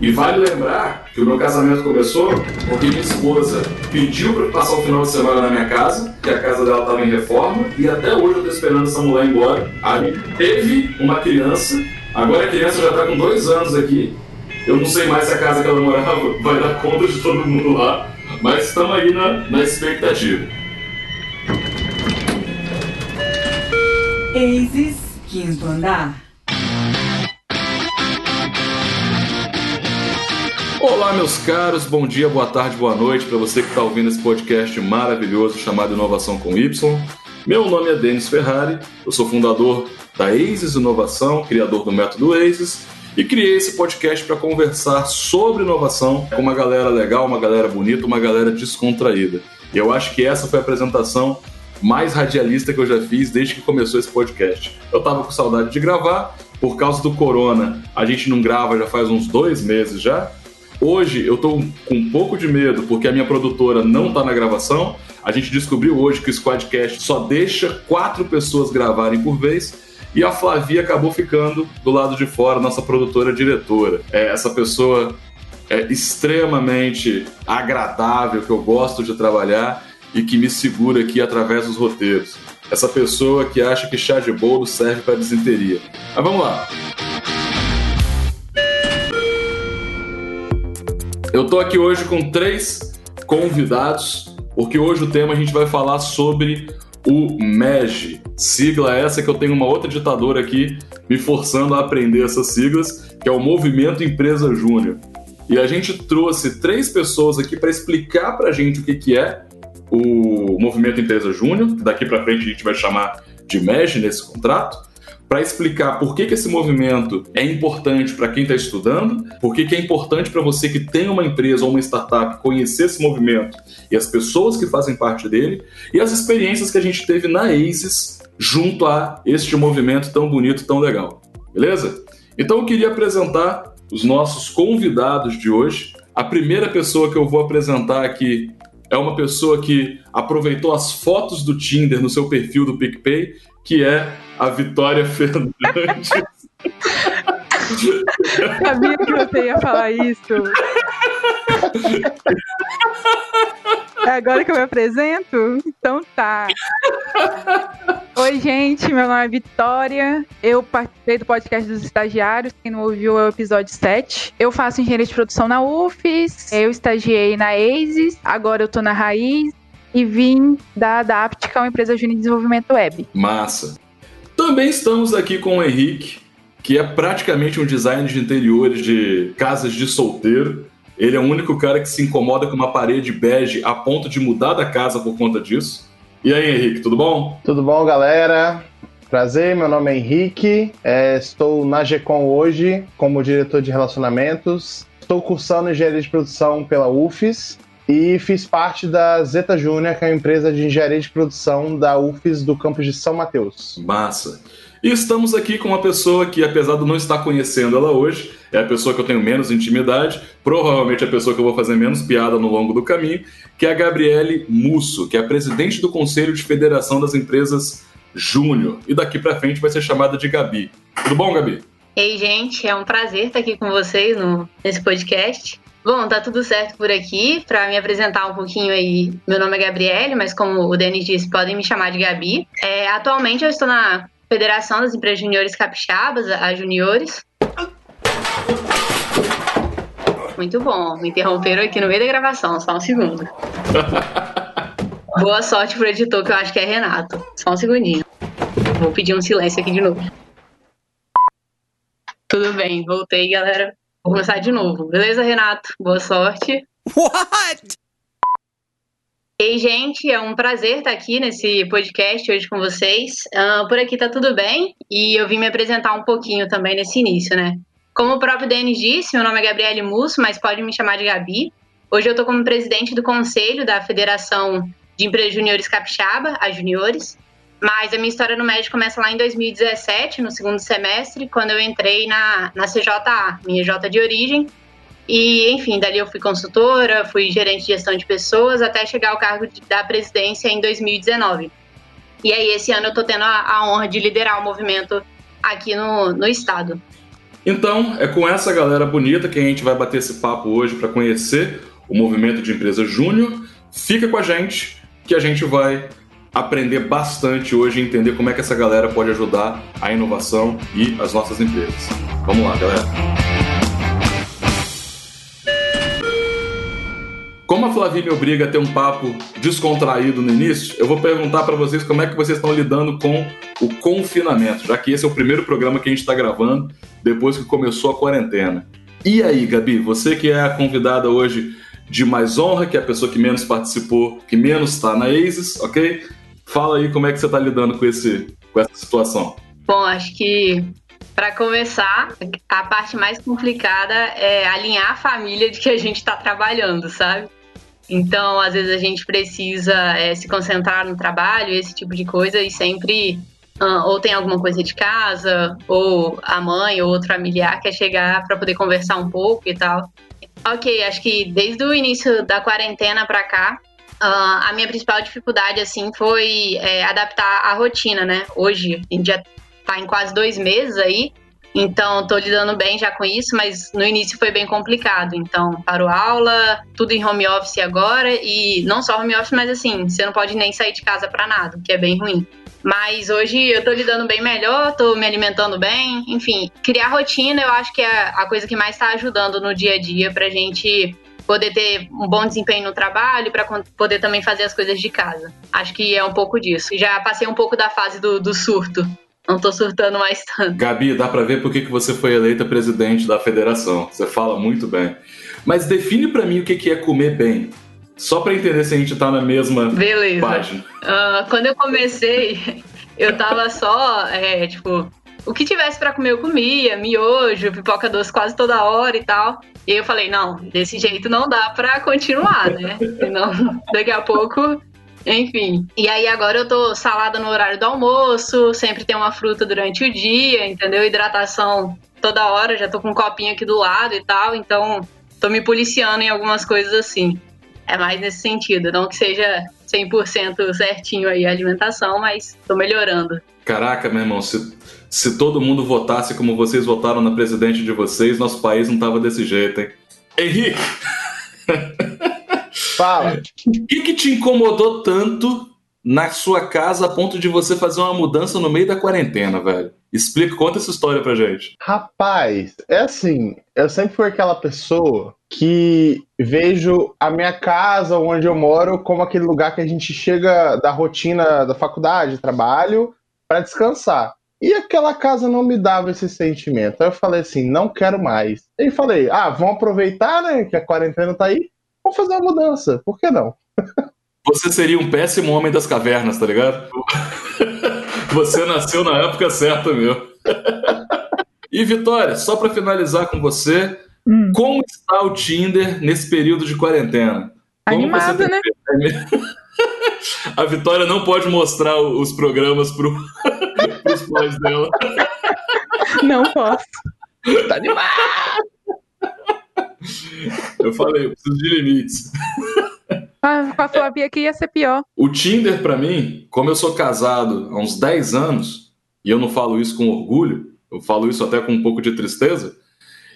E vale lembrar que o meu casamento começou porque minha esposa pediu para passar o final de semana na minha casa, que a casa dela estava em reforma, e até hoje eu estou esperando essa mulher ir embora. A gente teve uma criança, agora a criança já está com dois anos aqui. Eu não sei mais se a casa que ela morava vai dar conta de todo mundo lá, mas estamos aí na, na expectativa. Aces, quinto andar. Olá, meus caros, bom dia, boa tarde, boa noite para você que está ouvindo esse podcast maravilhoso chamado Inovação com Y. Meu nome é Denis Ferrari, eu sou fundador da ACES Inovação, criador do método ACES, e criei esse podcast para conversar sobre inovação com uma galera legal, uma galera bonita, uma galera descontraída. E eu acho que essa foi a apresentação mais radialista que eu já fiz desde que começou esse podcast. Eu tava com saudade de gravar, por causa do corona, a gente não grava já faz uns dois meses já, Hoje eu tô com um pouco de medo porque a minha produtora não tá na gravação. A gente descobriu hoje que o Squadcast só deixa quatro pessoas gravarem por vez. E a Flavia acabou ficando do lado de fora, nossa produtora diretora. É, essa pessoa é extremamente agradável, que eu gosto de trabalhar e que me segura aqui através dos roteiros. Essa pessoa que acha que chá de bolo serve para desinteria. Mas vamos lá. Eu tô aqui hoje com três convidados, porque hoje o tema a gente vai falar sobre o MEG, sigla essa que eu tenho uma outra ditadora aqui me forçando a aprender essas siglas, que é o Movimento Empresa Júnior. E a gente trouxe três pessoas aqui para explicar para a gente o que, que é o Movimento Empresa Júnior, que daqui para frente a gente vai chamar de MEG nesse contrato, para explicar por que, que esse movimento é importante para quem está estudando, por que, que é importante para você que tem uma empresa ou uma startup conhecer esse movimento e as pessoas que fazem parte dele, e as experiências que a gente teve na ACES junto a este movimento tão bonito, tão legal. Beleza? Então eu queria apresentar os nossos convidados de hoje. A primeira pessoa que eu vou apresentar aqui é uma pessoa que aproveitou as fotos do Tinder no seu perfil do PicPay que é a Vitória Fernandes. Sabia que você ia falar isso. É agora que eu me apresento? Então tá. Oi, gente, meu nome é Vitória. Eu participei do podcast dos estagiários. Quem não ouviu é o episódio 7. Eu faço engenharia de produção na UFES. Eu estagiei na ASIS. Agora eu tô na Raiz e vim da Adapt, que é uma empresa de desenvolvimento web. Massa. Também estamos aqui com o Henrique, que é praticamente um designer de interiores de casas de solteiro. Ele é o único cara que se incomoda com uma parede bege a ponto de mudar da casa por conta disso. E aí, Henrique, tudo bom? Tudo bom, galera? Prazer, meu nome é Henrique, é, estou na GECOM hoje como diretor de relacionamentos. Estou cursando engenharia de produção pela UFES e fiz parte da Zeta Júnior, que é uma empresa de engenharia de produção da UFES do campus de São Mateus. Massa. E estamos aqui com uma pessoa que, apesar de não estar conhecendo ela hoje, é a pessoa que eu tenho menos intimidade, provavelmente a pessoa que eu vou fazer menos piada no longo do caminho, que é a Gabriele Musso, que é a presidente do Conselho de Federação das Empresas Júnior. E daqui para frente vai ser chamada de Gabi. Tudo bom, Gabi? Ei, gente, é um prazer estar aqui com vocês no, nesse podcast. Bom, tá tudo certo por aqui. Para me apresentar um pouquinho aí, meu nome é Gabriele, mas como o Denis disse, podem me chamar de Gabi. É, atualmente eu estou na Federação das Empresas Juniores Capixabas, a Juniores. Muito bom, me interromperam aqui no meio da gravação, só um segundo. Boa sorte pro editor, que eu acho que é Renato. Só um segundinho. Vou pedir um silêncio aqui de novo. Tudo bem, voltei, galera. Vou começar de novo. Beleza, Renato? Boa sorte. What? Ei, gente, é um prazer estar aqui nesse podcast hoje com vocês. Uh, por aqui tá tudo bem e eu vim me apresentar um pouquinho também nesse início, né? Como o próprio Denis disse, meu nome é Gabriele Musso, mas pode me chamar de Gabi. Hoje eu tô como presidente do conselho da Federação de Empresas Juniores Capixaba, a Juniores. Mas a minha história no médico começa lá em 2017, no segundo semestre, quando eu entrei na, na CJA, minha J de origem. E, enfim, dali eu fui consultora, fui gerente de gestão de pessoas, até chegar ao cargo de, da presidência em 2019. E aí, esse ano eu estou tendo a, a, honra de liderar o movimento aqui no, no estado. Então, é com essa galera bonita que a gente vai bater esse papo hoje para conhecer o movimento de empresa júnior. Fica com a gente que a gente vai aprender bastante hoje e entender como é que essa galera pode ajudar a inovação e as nossas empresas. Vamos lá, galera. Como a Flavia me obriga a ter um papo descontraído no início, eu vou perguntar para vocês como é que vocês estão lidando com o confinamento, já que esse é o primeiro programa que a gente está gravando depois que começou a quarentena. E aí, Gabi, você que é a convidada hoje de mais honra, que é a pessoa que menos participou, que menos está na ASIS, ok? Fala aí como é que você está lidando com, esse, com essa situação. Bom, acho que para começar, a parte mais complicada é alinhar a família de que a gente está trabalhando, sabe? Então, às vezes a gente precisa é, se concentrar no trabalho, esse tipo de coisa, e sempre ou tem alguma coisa de casa, ou a mãe ou outro familiar quer chegar para poder conversar um pouco e tal. Ok, acho que desde o início da quarentena para cá, uh, a minha principal dificuldade assim foi é, adaptar a rotina, né? Hoje a gente já tá em quase dois meses aí, então, estou lidando bem já com isso, mas no início foi bem complicado. Então, parou aula, tudo em home office agora, e não só home office, mas assim, você não pode nem sair de casa para nada, o que é bem ruim. Mas hoje eu tô lidando bem melhor, tô me alimentando bem, enfim, criar rotina eu acho que é a coisa que mais está ajudando no dia a dia pra gente poder ter um bom desempenho no trabalho, para poder também fazer as coisas de casa. Acho que é um pouco disso. Já passei um pouco da fase do, do surto. Não tô surtando mais tanto. Gabi, dá para ver por que você foi eleita presidente da federação. Você fala muito bem. Mas define para mim o que é comer bem. Só para entender se a gente tá na mesma Beleza. página. Uh, quando eu comecei, eu tava só, é, tipo, o que tivesse para comer eu comia, miojo, pipoca doce quase toda hora e tal. E eu falei, não, desse jeito não dá para continuar, né? Senão, daqui a pouco enfim. E aí agora eu tô salada no horário do almoço, sempre tem uma fruta durante o dia, entendeu? Hidratação toda hora, já tô com um copinho aqui do lado e tal, então tô me policiando em algumas coisas assim. É mais nesse sentido, não que seja 100% certinho aí a alimentação, mas tô melhorando. Caraca, meu irmão, se, se todo mundo votasse como vocês votaram na presidente de vocês, nosso país não tava desse jeito, hein? Henrique! Fala. O que, que te incomodou tanto na sua casa a ponto de você fazer uma mudança no meio da quarentena, velho? Explica, conta essa história pra gente. Rapaz, é assim, eu sempre fui aquela pessoa que vejo a minha casa, onde eu moro, como aquele lugar que a gente chega da rotina da faculdade, trabalho, para descansar. E aquela casa não me dava esse sentimento. Aí eu falei assim, não quero mais. E falei, ah, vamos aproveitar, né, que a quarentena tá aí, vamos fazer uma mudança, por que não? Você seria um péssimo homem das cavernas, tá ligado? Você nasceu na época certa, meu. E Vitória, só para finalizar com você, hum. como está o Tinder nesse período de quarentena? Animado, né? A Vitória não pode mostrar os programas para os pais dela. Não posso. Tá animado! Eu falei, eu preciso de limites. Ah, com a Flavia aqui ia ser pior. O Tinder, para mim, como eu sou casado há uns 10 anos, e eu não falo isso com orgulho, eu falo isso até com um pouco de tristeza,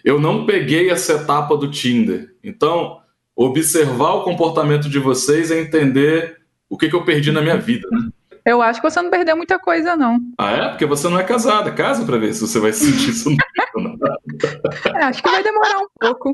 eu não peguei essa etapa do Tinder. Então, observar o comportamento de vocês é entender o que, que eu perdi na minha vida, né? Eu acho que você não perdeu muita coisa, não. Ah, é? Porque você não é casada. Casa pra ver se você vai sentir isso. Não. é, acho que vai demorar um pouco.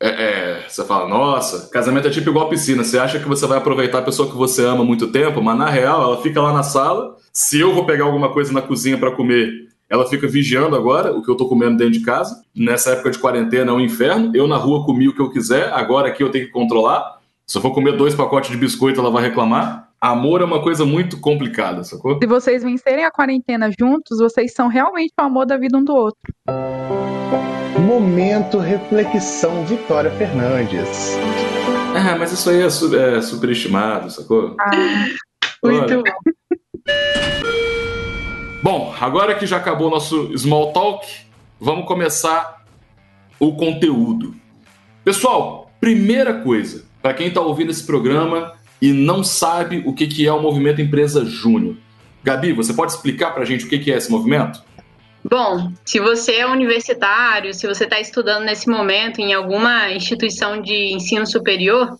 É, é, você fala, nossa, casamento é tipo igual piscina. Você acha que você vai aproveitar a pessoa que você ama muito tempo, mas na real ela fica lá na sala. Se eu vou pegar alguma coisa na cozinha para comer, ela fica vigiando agora o que eu tô comendo dentro de casa. Nessa época de quarentena é um inferno. Eu na rua comi o que eu quiser, agora aqui eu tenho que controlar. Se eu for comer dois pacotes de biscoito, ela vai reclamar. Amor é uma coisa muito complicada, sacou? Se vocês vencerem a quarentena juntos, vocês são realmente o amor da vida um do outro. Momento reflexão Vitória Fernandes. Ah, mas isso aí é, su é superestimado, sacou? Ah, muito bom. Bom, agora que já acabou o nosso small talk, vamos começar o conteúdo. Pessoal, primeira coisa, para quem está ouvindo esse programa e não sabe o que, que é o movimento Empresa Júnior. Gabi, você pode explicar para a gente o que, que é esse movimento? Bom, se você é universitário, se você está estudando nesse momento em alguma instituição de ensino superior,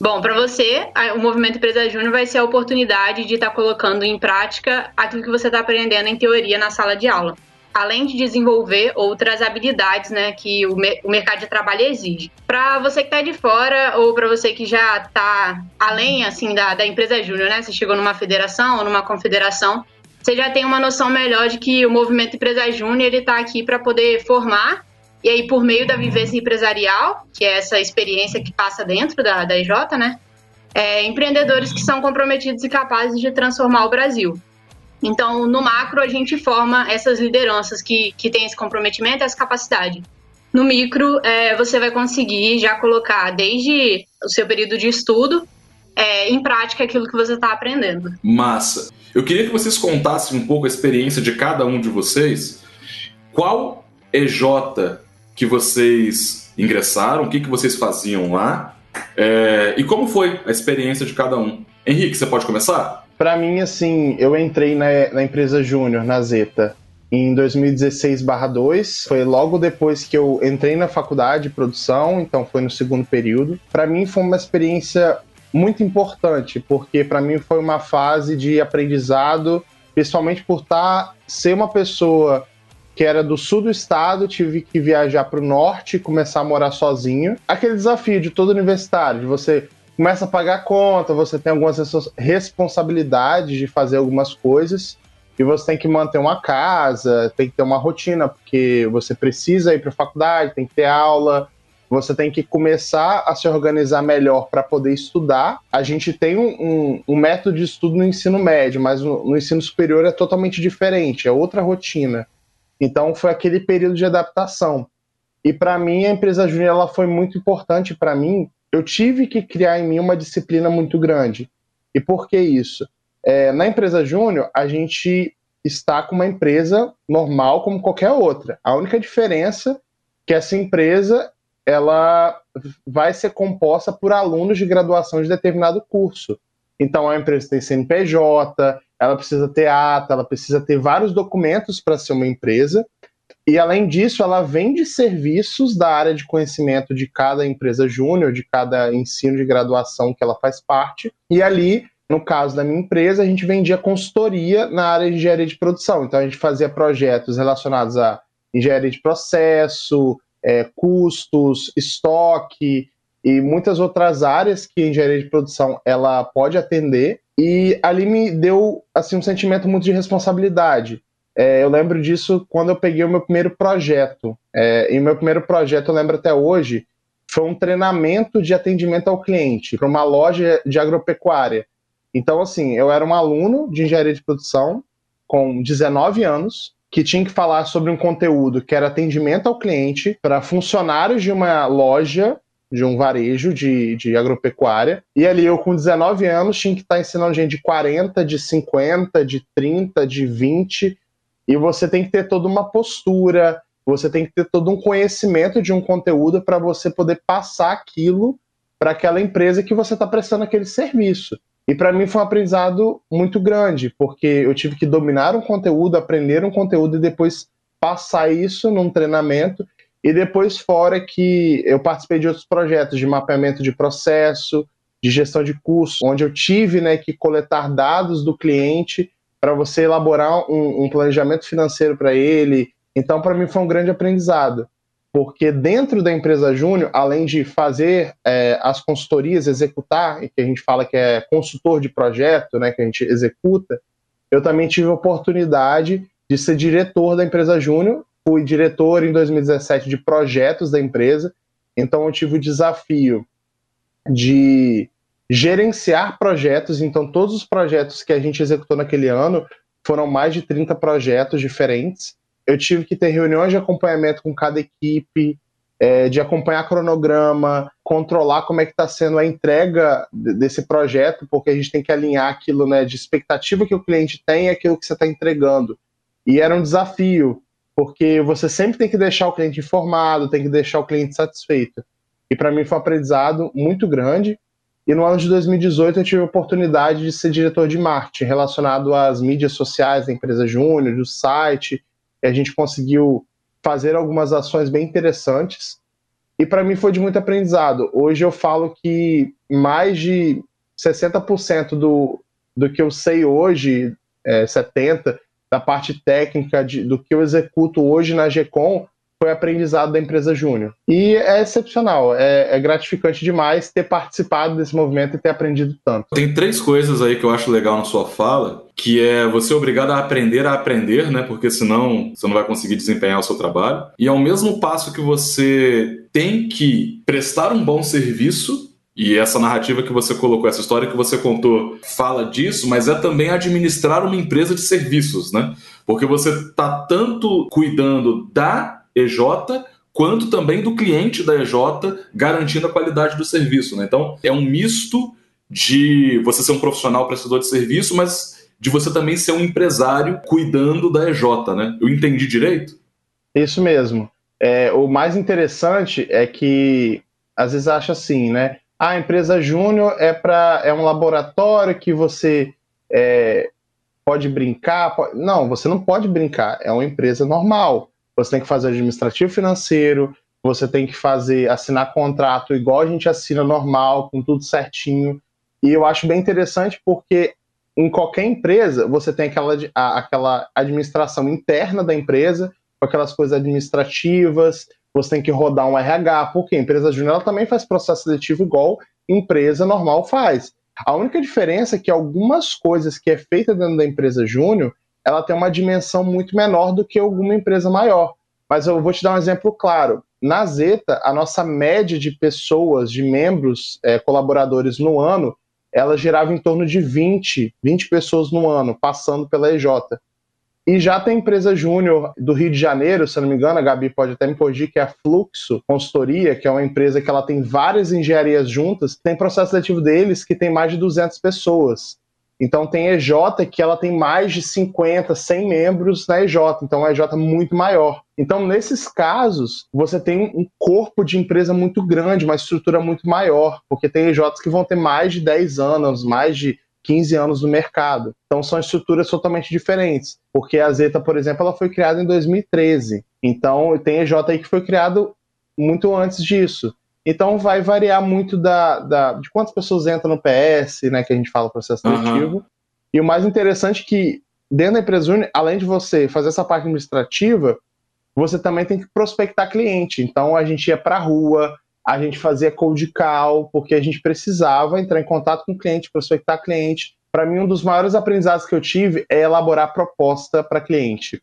bom, para você, o Movimento Empresa Júnior vai ser a oportunidade de estar tá colocando em prática aquilo que você está aprendendo em teoria na sala de aula além de desenvolver outras habilidades né, que o, me o mercado de trabalho exige. Para você que está de fora ou para você que já está além assim da, da empresa júnior, né, você chegou numa federação ou numa confederação, você já tem uma noção melhor de que o movimento empresa júnior está aqui para poder formar e aí por meio da vivência empresarial, que é essa experiência que passa dentro da, da IJ, né, é, empreendedores que são comprometidos e capazes de transformar o Brasil. Então, no macro, a gente forma essas lideranças que, que têm esse comprometimento, essa capacidade. No micro, é, você vai conseguir já colocar desde o seu período de estudo é, em prática aquilo que você está aprendendo. Massa. Eu queria que vocês contassem um pouco a experiência de cada um de vocês. Qual EJ que vocês ingressaram? O que, que vocês faziam lá? É, e como foi a experiência de cada um? Henrique, você pode começar? Para mim, assim, eu entrei na, na empresa Júnior, na Zeta, em 2016/2. Foi logo depois que eu entrei na faculdade de produção, então foi no segundo período. Para mim foi uma experiência muito importante, porque para mim foi uma fase de aprendizado, principalmente por tá, ser uma pessoa que era do sul do estado, tive que viajar para o norte e começar a morar sozinho. Aquele desafio de todo universitário, de você começa a pagar conta, você tem algumas responsabilidades de fazer algumas coisas e você tem que manter uma casa, tem que ter uma rotina, porque você precisa ir para a faculdade, tem que ter aula, você tem que começar a se organizar melhor para poder estudar. A gente tem um, um, um, método de estudo no ensino médio, mas no, no ensino superior é totalmente diferente, é outra rotina. Então foi aquele período de adaptação. E para mim a empresa júnior foi muito importante para mim eu tive que criar em mim uma disciplina muito grande. E por que isso? É, na empresa júnior, a gente está com uma empresa normal como qualquer outra. A única diferença é que essa empresa ela vai ser composta por alunos de graduação de determinado curso. Então, a empresa tem CNPJ, ela precisa ter ata, ela precisa ter vários documentos para ser uma empresa, e além disso, ela vende serviços da área de conhecimento de cada empresa júnior, de cada ensino de graduação que ela faz parte. E ali, no caso da minha empresa, a gente vendia consultoria na área de engenharia de produção. Então a gente fazia projetos relacionados a engenharia de processo, é, custos, estoque e muitas outras áreas que a engenharia de produção ela pode atender. E ali me deu assim um sentimento muito de responsabilidade é, eu lembro disso quando eu peguei o meu primeiro projeto. É, e o meu primeiro projeto, eu lembro até hoje, foi um treinamento de atendimento ao cliente para uma loja de agropecuária. Então, assim, eu era um aluno de engenharia de produção com 19 anos, que tinha que falar sobre um conteúdo que era atendimento ao cliente para funcionários de uma loja, de um varejo de, de agropecuária. E ali eu, com 19 anos, tinha que estar ensinando gente de 40, de 50, de 30, de 20 e você tem que ter toda uma postura, você tem que ter todo um conhecimento de um conteúdo para você poder passar aquilo para aquela empresa que você está prestando aquele serviço. E para mim foi um aprendizado muito grande, porque eu tive que dominar um conteúdo, aprender um conteúdo e depois passar isso num treinamento. E depois, fora que eu participei de outros projetos de mapeamento de processo, de gestão de curso, onde eu tive né, que coletar dados do cliente para você elaborar um, um planejamento financeiro para ele. Então, para mim, foi um grande aprendizado, porque dentro da empresa Júnior, além de fazer é, as consultorias, executar, que a gente fala que é consultor de projeto, né, que a gente executa, eu também tive a oportunidade de ser diretor da empresa Júnior. Fui diretor em 2017 de projetos da empresa, então eu tive o desafio de gerenciar projetos, então todos os projetos que a gente executou naquele ano foram mais de 30 projetos diferentes. Eu tive que ter reuniões de acompanhamento com cada equipe, é, de acompanhar cronograma, controlar como é que está sendo a entrega desse projeto, porque a gente tem que alinhar aquilo né, de expectativa que o cliente tem e aquilo que você está entregando. E era um desafio, porque você sempre tem que deixar o cliente informado, tem que deixar o cliente satisfeito. E para mim foi um aprendizado muito grande. E no ano de 2018 eu tive a oportunidade de ser diretor de marketing relacionado às mídias sociais da empresa Júnior, do site. e a gente conseguiu fazer algumas ações bem interessantes. E para mim foi de muito aprendizado. Hoje eu falo que mais de 60% do, do que eu sei hoje, é, 70%, da parte técnica de, do que eu executo hoje na GECOM, foi aprendizado da empresa Júnior. E é excepcional, é, é, gratificante demais ter participado desse movimento e ter aprendido tanto. Tem três coisas aí que eu acho legal na sua fala, que é você é obrigado a aprender a aprender, né? Porque senão você não vai conseguir desempenhar o seu trabalho. E ao mesmo passo que você tem que prestar um bom serviço, e essa narrativa que você colocou, essa história que você contou, fala disso, mas é também administrar uma empresa de serviços, né? Porque você está tanto cuidando da EJ, quanto também do cliente da EJ, garantindo a qualidade do serviço. Né? Então, é um misto de você ser um profissional prestador de serviço, mas de você também ser um empresário cuidando da EJ. Né? Eu entendi direito? Isso mesmo. É, o mais interessante é que às vezes acha assim, né? Ah, a empresa júnior é para é um laboratório que você é, pode brincar. Pode... Não, você não pode brincar. É uma empresa normal você tem que fazer administrativo financeiro, você tem que fazer, assinar contrato igual a gente assina normal, com tudo certinho. E eu acho bem interessante porque em qualquer empresa você tem aquela, aquela administração interna da empresa, com aquelas coisas administrativas, você tem que rodar um RH, porque a empresa júnior também faz processo seletivo igual empresa normal faz. A única diferença é que algumas coisas que é feita dentro da empresa júnior, ela tem uma dimensão muito menor do que alguma empresa maior. Mas eu vou te dar um exemplo claro. Na Zeta, a nossa média de pessoas, de membros, é, colaboradores no ano, ela girava em torno de 20, 20 pessoas no ano, passando pela EJ. E já tem empresa júnior do Rio de Janeiro, se eu não me engano, a Gabi pode até me corrigir, que é a Fluxo Consultoria, que é uma empresa que ela tem várias engenharias juntas, tem processo seletivo deles que tem mais de 200 pessoas. Então tem EJ que ela tem mais de 50, 100 membros na EJ, então é uma EJ muito maior. Então nesses casos, você tem um corpo de empresa muito grande, uma estrutura muito maior, porque tem EJs que vão ter mais de 10 anos, mais de 15 anos no mercado. Então são estruturas totalmente diferentes, porque a Zeta, por exemplo, ela foi criada em 2013. Então tem EJ aí que foi criado muito antes disso. Então vai variar muito da, da, de quantas pessoas entram no PS, né, que a gente fala processo seletivo. Uhum. E o mais interessante é que dentro da empresa Júnior, além de você fazer essa parte administrativa, você também tem que prospectar cliente. Então a gente ia para a rua, a gente fazia cold call, porque a gente precisava entrar em contato com o cliente, prospectar cliente. Para mim, um dos maiores aprendizados que eu tive é elaborar proposta para cliente.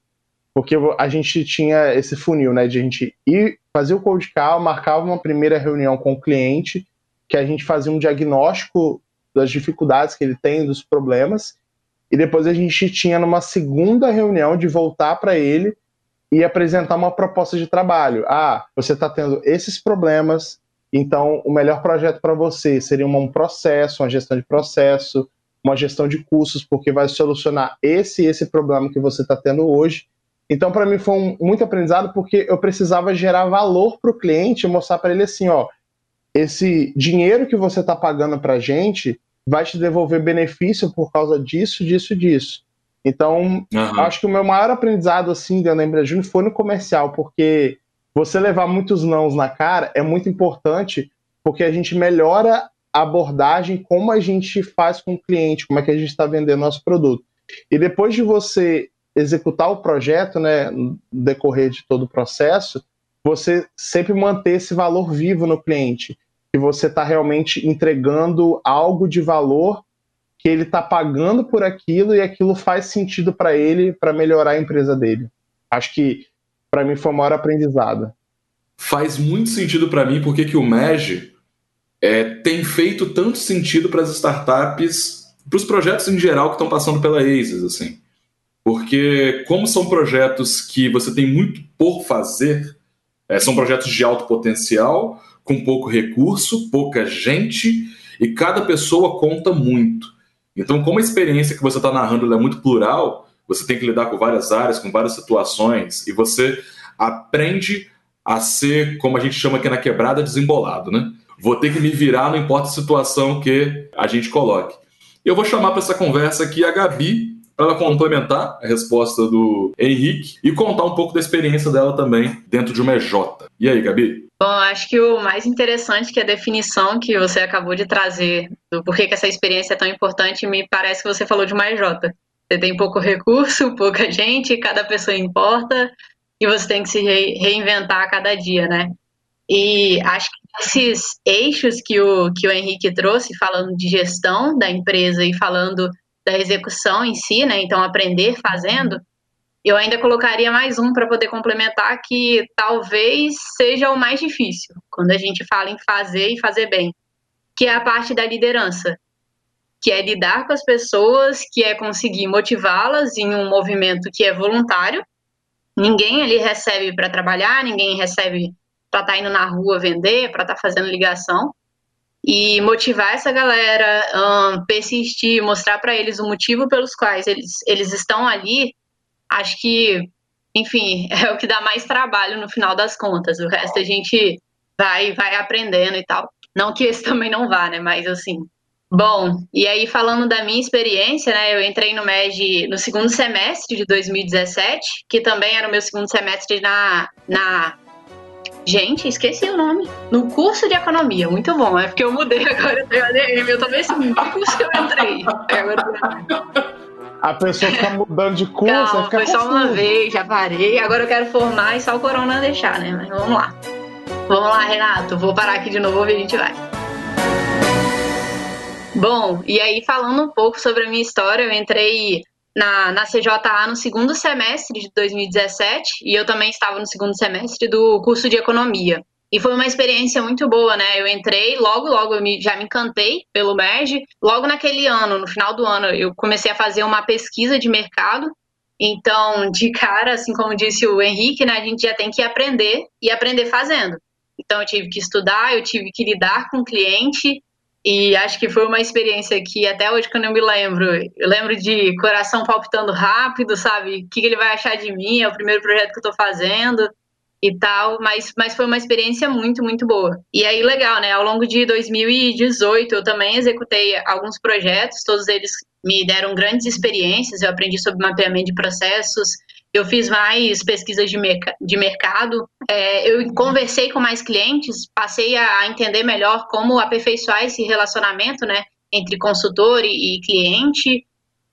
Porque a gente tinha esse funil, né, de a gente ir fazia o cold call, marcava uma primeira reunião com o cliente, que a gente fazia um diagnóstico das dificuldades que ele tem, dos problemas, e depois a gente tinha numa segunda reunião de voltar para ele e apresentar uma proposta de trabalho. Ah, você está tendo esses problemas, então o melhor projeto para você seria um processo, uma gestão de processo, uma gestão de custos, porque vai solucionar esse esse problema que você está tendo hoje. Então, para mim, foi um, muito aprendizado porque eu precisava gerar valor para o cliente e mostrar para ele assim: ó, esse dinheiro que você está pagando para a gente vai te devolver benefício por causa disso, disso, disso. Então, uhum. acho que o meu maior aprendizado assim dentro da Empresa Júnior foi no comercial, porque você levar muitos nãos na cara é muito importante, porque a gente melhora a abordagem, como a gente faz com o cliente, como é que a gente está vendendo nosso produto. E depois de você executar o projeto, né, no decorrer de todo o processo, você sempre manter esse valor vivo no cliente, que você está realmente entregando algo de valor que ele está pagando por aquilo e aquilo faz sentido para ele para melhorar a empresa dele. Acho que para mim foi o maior aprendizado. Faz muito sentido para mim porque que o MEG é, tem feito tanto sentido para as startups, para os projetos em geral que estão passando pela ACES, assim. Porque, como são projetos que você tem muito por fazer, é, são projetos de alto potencial, com pouco recurso, pouca gente, e cada pessoa conta muito. Então, como a experiência que você está narrando é muito plural, você tem que lidar com várias áreas, com várias situações, e você aprende a ser, como a gente chama aqui na quebrada, desembolado, né? Vou ter que me virar, não importa a situação que a gente coloque. Eu vou chamar para essa conversa aqui a Gabi, para ela complementar a resposta do Henrique e contar um pouco da experiência dela também dentro de uma EJ. E aí, Gabi? Bom, acho que o mais interessante que a definição que você acabou de trazer do porquê que essa experiência é tão importante, me parece que você falou de uma EJ. Você tem pouco recurso, pouca gente, cada pessoa importa e você tem que se reinventar a cada dia, né? E acho que esses eixos que o, que o Henrique trouxe, falando de gestão da empresa e falando da execução em si, né? Então, aprender fazendo, eu ainda colocaria mais um para poder complementar, que talvez seja o mais difícil, quando a gente fala em fazer e fazer bem, que é a parte da liderança, que é lidar com as pessoas, que é conseguir motivá-las em um movimento que é voluntário. Ninguém ali recebe para trabalhar, ninguém recebe para estar tá indo na rua vender, para estar tá fazendo ligação. E motivar essa galera, um, persistir, mostrar para eles o motivo pelos quais eles, eles estão ali, acho que, enfim, é o que dá mais trabalho no final das contas. O resto a gente vai, vai aprendendo e tal. Não que esse também não vá, né? Mas assim. Bom, e aí falando da minha experiência, né? Eu entrei no MED no segundo semestre de 2017, que também era o meu segundo semestre na, na Gente, esqueci o nome. No curso de economia, muito bom. É porque eu mudei agora, eu tenho ADM, eu também assim, no curso que eu entrei. Agora... A pessoa fica mudando de curso, fica foi confuso. só uma vez, já parei. Agora eu quero formar e só o corona deixar, né? Mas vamos lá. Vamos lá, Renato. Vou parar aqui de novo e a gente vai. Bom, e aí falando um pouco sobre a minha história, eu entrei na, na CJA no segundo semestre de 2017 e eu também estava no segundo semestre do curso de economia. E foi uma experiência muito boa, né? Eu entrei, logo, logo eu me, já me encantei pelo MERG. Logo naquele ano, no final do ano, eu comecei a fazer uma pesquisa de mercado. Então, de cara, assim como disse o Henrique, né, a gente já tem que aprender e aprender fazendo. Então, eu tive que estudar, eu tive que lidar com o cliente, e acho que foi uma experiência que até hoje, quando eu me lembro, eu lembro de coração palpitando rápido, sabe? O que ele vai achar de mim? É o primeiro projeto que eu tô fazendo e tal, mas, mas foi uma experiência muito, muito boa. E aí, legal, né? Ao longo de 2018, eu também executei alguns projetos, todos eles me deram grandes experiências. Eu aprendi sobre mapeamento de processos, eu fiz mais pesquisas de, merc de mercado, é, eu conversei com mais clientes, passei a, entender melhor como aperfeiçoar esse relacionamento, né, entre consultor e, e cliente.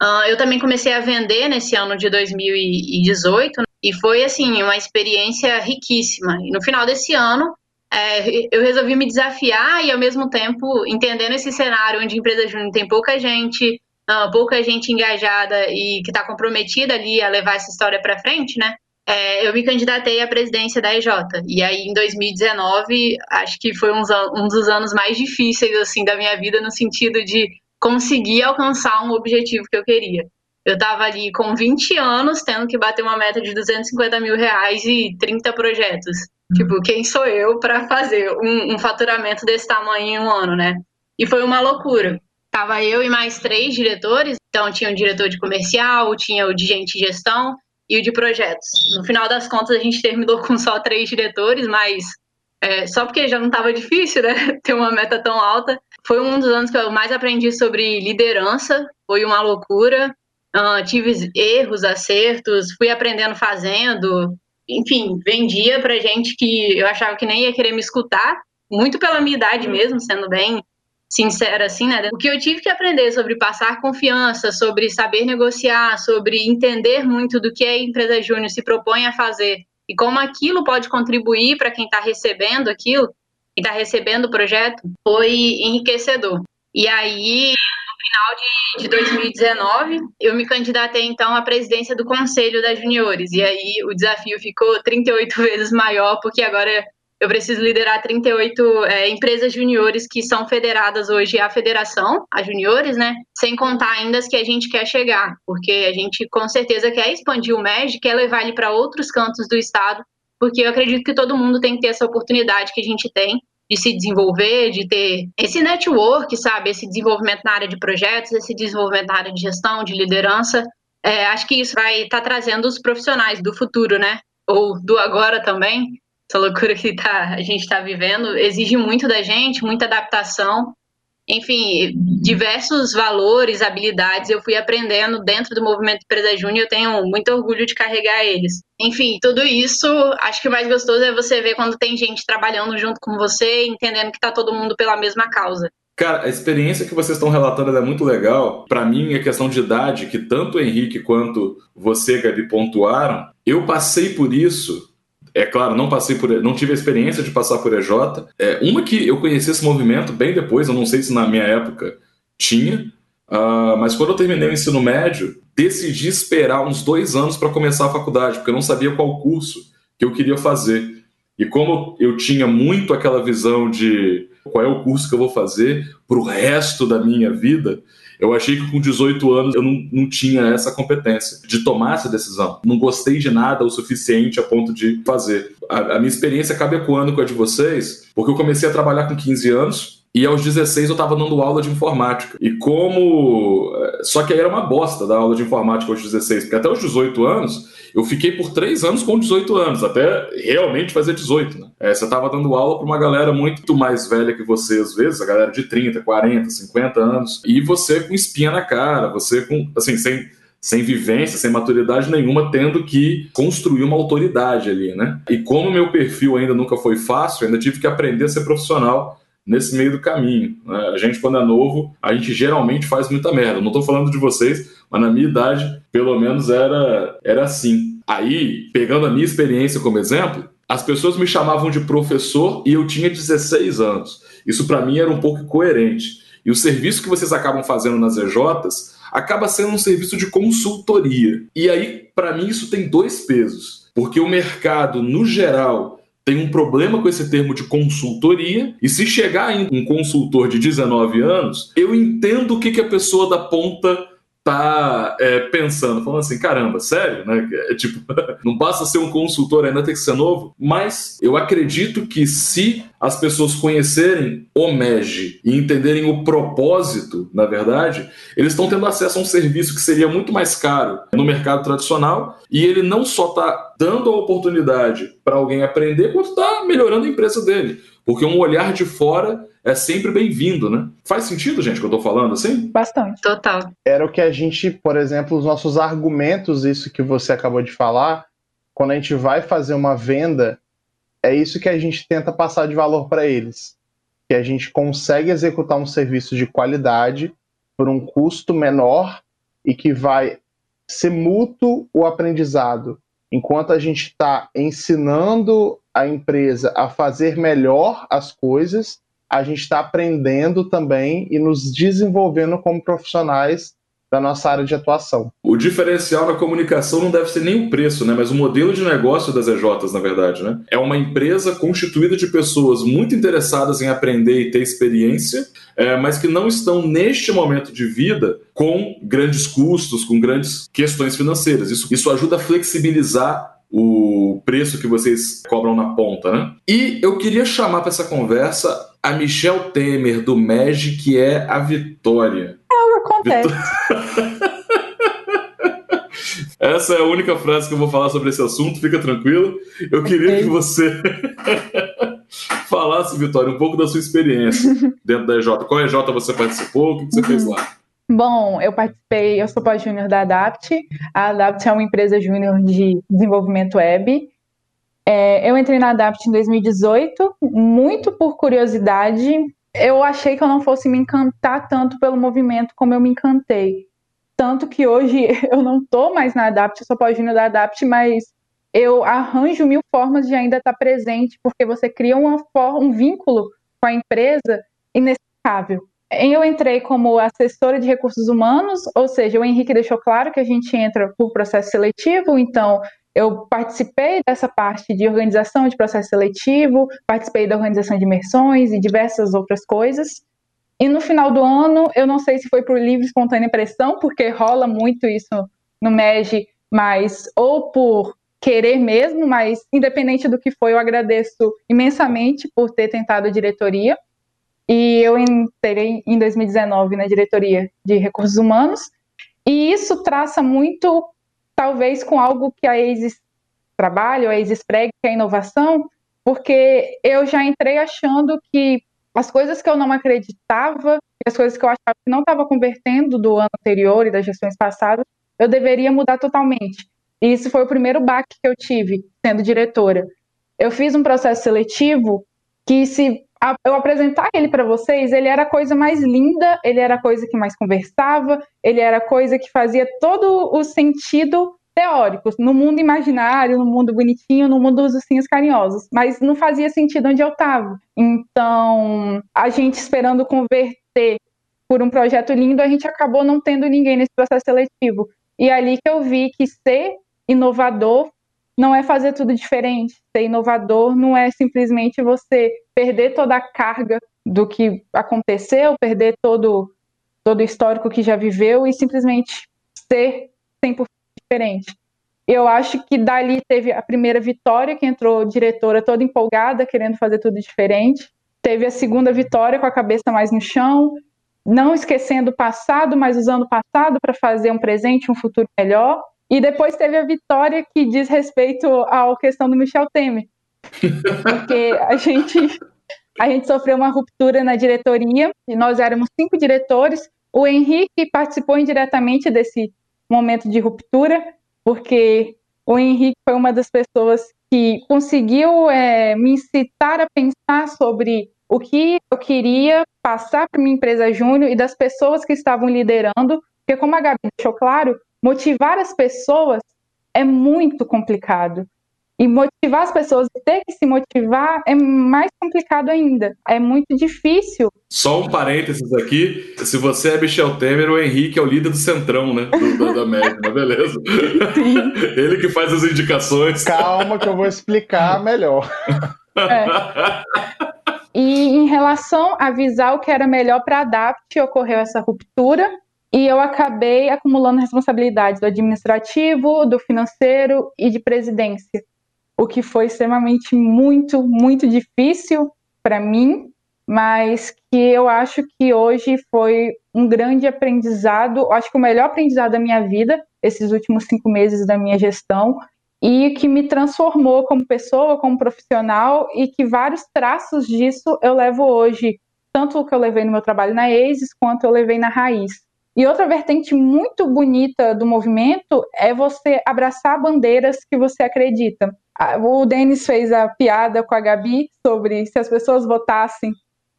Uh, eu também comecei a vender nesse ano de 2018 e foi, assim, uma experiência riquíssima. E no final desse ano, é, eu resolvi me desafiar e, ao mesmo tempo, entendendo esse cenário onde empresa júnior tem pouca gente, uh, pouca gente engajada e que está comprometida ali a levar essa história para frente, né? É, eu me candidatei à presidência da EJ. E aí, em 2019, acho que foi uns, um dos anos mais difíceis assim da minha vida, no sentido de conseguir alcançar um objetivo que eu queria. Eu estava ali com 20 anos, tendo que bater uma meta de 250 mil reais e 30 projetos. Tipo, quem sou eu para fazer um, um faturamento desse tamanho em um ano, né? E foi uma loucura. Tava eu e mais três diretores, então tinha o diretor de comercial, tinha o de gente de gestão e o de projetos. No final das contas, a gente terminou com só três diretores, mas é, só porque já não estava difícil, né, ter uma meta tão alta. Foi um dos anos que eu mais aprendi sobre liderança, foi uma loucura. Uh, tive erros, acertos, fui aprendendo fazendo. Enfim, vendia para gente que eu achava que nem ia querer me escutar, muito pela minha idade mesmo, sendo bem sincera, assim, né? O que eu tive que aprender sobre passar confiança, sobre saber negociar, sobre entender muito do que a empresa júnior se propõe a fazer e como aquilo pode contribuir para quem está recebendo aquilo e está recebendo o projeto, foi enriquecedor. E aí, no final de, de 2019, eu me candidatei então à presidência do Conselho das Juniores. E aí o desafio ficou 38 vezes maior, porque agora eu preciso liderar 38 é, empresas juniores que são federadas hoje à federação, a juniores, né? Sem contar ainda as que a gente quer chegar, porque a gente com certeza quer expandir o MED, quer levar ele para outros cantos do estado, porque eu acredito que todo mundo tem que ter essa oportunidade que a gente tem de se desenvolver, de ter esse network, sabe? Esse desenvolvimento na área de projetos, esse desenvolvimento na área de gestão, de liderança. É, acho que isso vai estar tá trazendo os profissionais do futuro, né? Ou do agora também, essa loucura que tá, a gente está vivendo exige muito da gente, muita adaptação. enfim, diversos valores, habilidades eu fui aprendendo dentro do movimento Empresa Júnior, eu tenho muito orgulho de carregar eles. Enfim, tudo isso, acho que o mais gostoso é você ver quando tem gente trabalhando junto com você, entendendo que está todo mundo pela mesma causa. Cara, a experiência que vocês estão relatando é muito legal. Para mim, a questão de idade, que tanto o Henrique quanto você, Gabi, pontuaram, eu passei por isso é claro, não passei por, não tive a experiência de passar por EJ. É, uma que eu conheci esse movimento bem depois, eu não sei se na minha época tinha, uh, mas quando eu terminei o ensino médio, decidi esperar uns dois anos para começar a faculdade, porque eu não sabia qual curso que eu queria fazer. E como eu tinha muito aquela visão de qual é o curso que eu vou fazer para o resto da minha vida, eu achei que com 18 anos eu não, não tinha essa competência de tomar essa decisão. Não gostei de nada o suficiente a ponto de fazer. A, a minha experiência acaba ecoando com a de vocês, porque eu comecei a trabalhar com 15 anos e aos 16 eu estava dando aula de informática. E como. Eh, só que aí era uma bosta da aula de informática aos 16, porque até os 18 anos eu fiquei por três anos com 18 anos, até realmente fazer 18. Né? É, você estava dando aula para uma galera muito mais velha que você, às vezes, a galera de 30, 40, 50 anos, e você com espinha na cara, você com. assim, sem sem vivência, sem maturidade nenhuma, tendo que construir uma autoridade ali, né? E como meu perfil ainda nunca foi fácil, ainda tive que aprender a ser profissional nesse meio do caminho. Né? A gente, quando é novo, a gente geralmente faz muita merda. Não estou falando de vocês, mas na minha idade, pelo menos era, era assim. Aí, pegando a minha experiência como exemplo, as pessoas me chamavam de professor e eu tinha 16 anos. Isso para mim era um pouco coerente. E o serviço que vocês acabam fazendo nas EJs acaba sendo um serviço de consultoria. E aí, para mim, isso tem dois pesos. Porque o mercado, no geral, tem um problema com esse termo de consultoria, e se chegar em um consultor de 19 anos, eu entendo o que, que a pessoa da ponta tá é, pensando, falando assim, caramba, sério, né? É, tipo, não basta ser um consultor, ainda tem que ser novo. Mas eu acredito que se as pessoas conhecerem o MEG e entenderem o propósito, na verdade, eles estão tendo acesso a um serviço que seria muito mais caro no mercado tradicional e ele não só está dando a oportunidade para alguém aprender, quanto está melhorando a empresa dele. Porque um olhar de fora é sempre bem-vindo, né? Faz sentido, gente, que eu tô falando assim? Bastante. Total. Era o que a gente, por exemplo, os nossos argumentos, isso que você acabou de falar, quando a gente vai fazer uma venda, é isso que a gente tenta passar de valor para eles. Que a gente consegue executar um serviço de qualidade por um custo menor e que vai ser mútuo o aprendizado. Enquanto a gente está ensinando a empresa a fazer melhor as coisas, a gente está aprendendo também e nos desenvolvendo como profissionais da nossa área de atuação. O diferencial na comunicação não deve ser nem o preço, né, mas o modelo de negócio das EJs, na verdade. Né? É uma empresa constituída de pessoas muito interessadas em aprender e ter experiência, é, mas que não estão neste momento de vida com grandes custos, com grandes questões financeiras. Isso, isso ajuda a flexibilizar o preço que vocês cobram na ponta, né? E eu queria chamar para essa conversa a Michelle Temer do MEG, que é a Vitória. É, acontece. Essa é a única frase que eu vou falar sobre esse assunto, fica tranquilo. Eu queria que você falasse, Vitória, um pouco da sua experiência dentro da EJ. Qual EJ você participou? O que você uhum. fez lá? Bom, eu participei, eu sou pós-júnior da Adapt. A Adapt é uma empresa júnior de desenvolvimento web. É, eu entrei na Adapt em 2018, muito por curiosidade. Eu achei que eu não fosse me encantar tanto pelo movimento como eu me encantei. Tanto que hoje eu não estou mais na Adapt, eu sou pós-júnior da Adapt, mas eu arranjo mil formas de ainda estar presente, porque você cria uma, um vínculo com a empresa inexplicável. Eu entrei como assessora de recursos humanos, ou seja, o Henrique deixou claro que a gente entra por processo seletivo, então eu participei dessa parte de organização de processo seletivo, participei da organização de imersões e diversas outras coisas. E no final do ano, eu não sei se foi por livre espontânea pressão, porque rola muito isso no MEG, mas ou por querer mesmo, mas independente do que foi, eu agradeço imensamente por ter tentado a diretoria. E eu entrei em 2019 na diretoria de recursos humanos. E isso traça muito, talvez, com algo que a EISES trabalha, a EISES prega, que é a inovação, porque eu já entrei achando que as coisas que eu não acreditava, as coisas que eu achava que não estava convertendo do ano anterior e das gestões passadas, eu deveria mudar totalmente. E isso foi o primeiro baque que eu tive sendo diretora. Eu fiz um processo seletivo que se eu apresentar ele para vocês, ele era a coisa mais linda, ele era a coisa que mais conversava, ele era a coisa que fazia todo o sentido teórico, no mundo imaginário, no mundo bonitinho, no mundo dos ursinhos carinhosos, mas não fazia sentido onde eu estava. Então, a gente esperando converter por um projeto lindo, a gente acabou não tendo ninguém nesse processo seletivo. E é ali que eu vi que ser inovador não é fazer tudo diferente. Ser inovador não é simplesmente você perder toda a carga do que aconteceu, perder todo, todo o histórico que já viveu e simplesmente ser 100% diferente. Eu acho que dali teve a primeira vitória, que entrou diretora toda empolgada, querendo fazer tudo diferente. Teve a segunda vitória com a cabeça mais no chão, não esquecendo o passado, mas usando o passado para fazer um presente, um futuro melhor. E depois teve a vitória que diz respeito à questão do Michel Temer. Porque a gente, a gente sofreu uma ruptura na diretoria, e nós éramos cinco diretores. O Henrique participou indiretamente desse momento de ruptura, porque o Henrique foi uma das pessoas que conseguiu é, me incitar a pensar sobre o que eu queria passar para minha empresa júnior e das pessoas que estavam liderando, porque como a Gabi deixou claro, motivar as pessoas é muito complicado. E motivar as pessoas, ter que se motivar é mais complicado ainda. É muito difícil. Só um parênteses aqui: se você é Michel Temer, o Henrique é o líder do Centrão, né? Do, da, da média, mas beleza. Sim. Ele que faz as indicações. Calma, que eu vou explicar melhor. É. E em relação a avisar o que era melhor para a DAPT, ocorreu essa ruptura. E eu acabei acumulando responsabilidades do administrativo, do financeiro e de presidência, o que foi extremamente muito, muito difícil para mim, mas que eu acho que hoje foi um grande aprendizado, acho que o melhor aprendizado da minha vida, esses últimos cinco meses da minha gestão, e que me transformou como pessoa, como profissional, e que vários traços disso eu levo hoje, tanto o que eu levei no meu trabalho na ASIS, quanto eu levei na Raiz. E outra vertente muito bonita do movimento é você abraçar bandeiras que você acredita. O Denis fez a piada com a Gabi sobre se as pessoas votassem,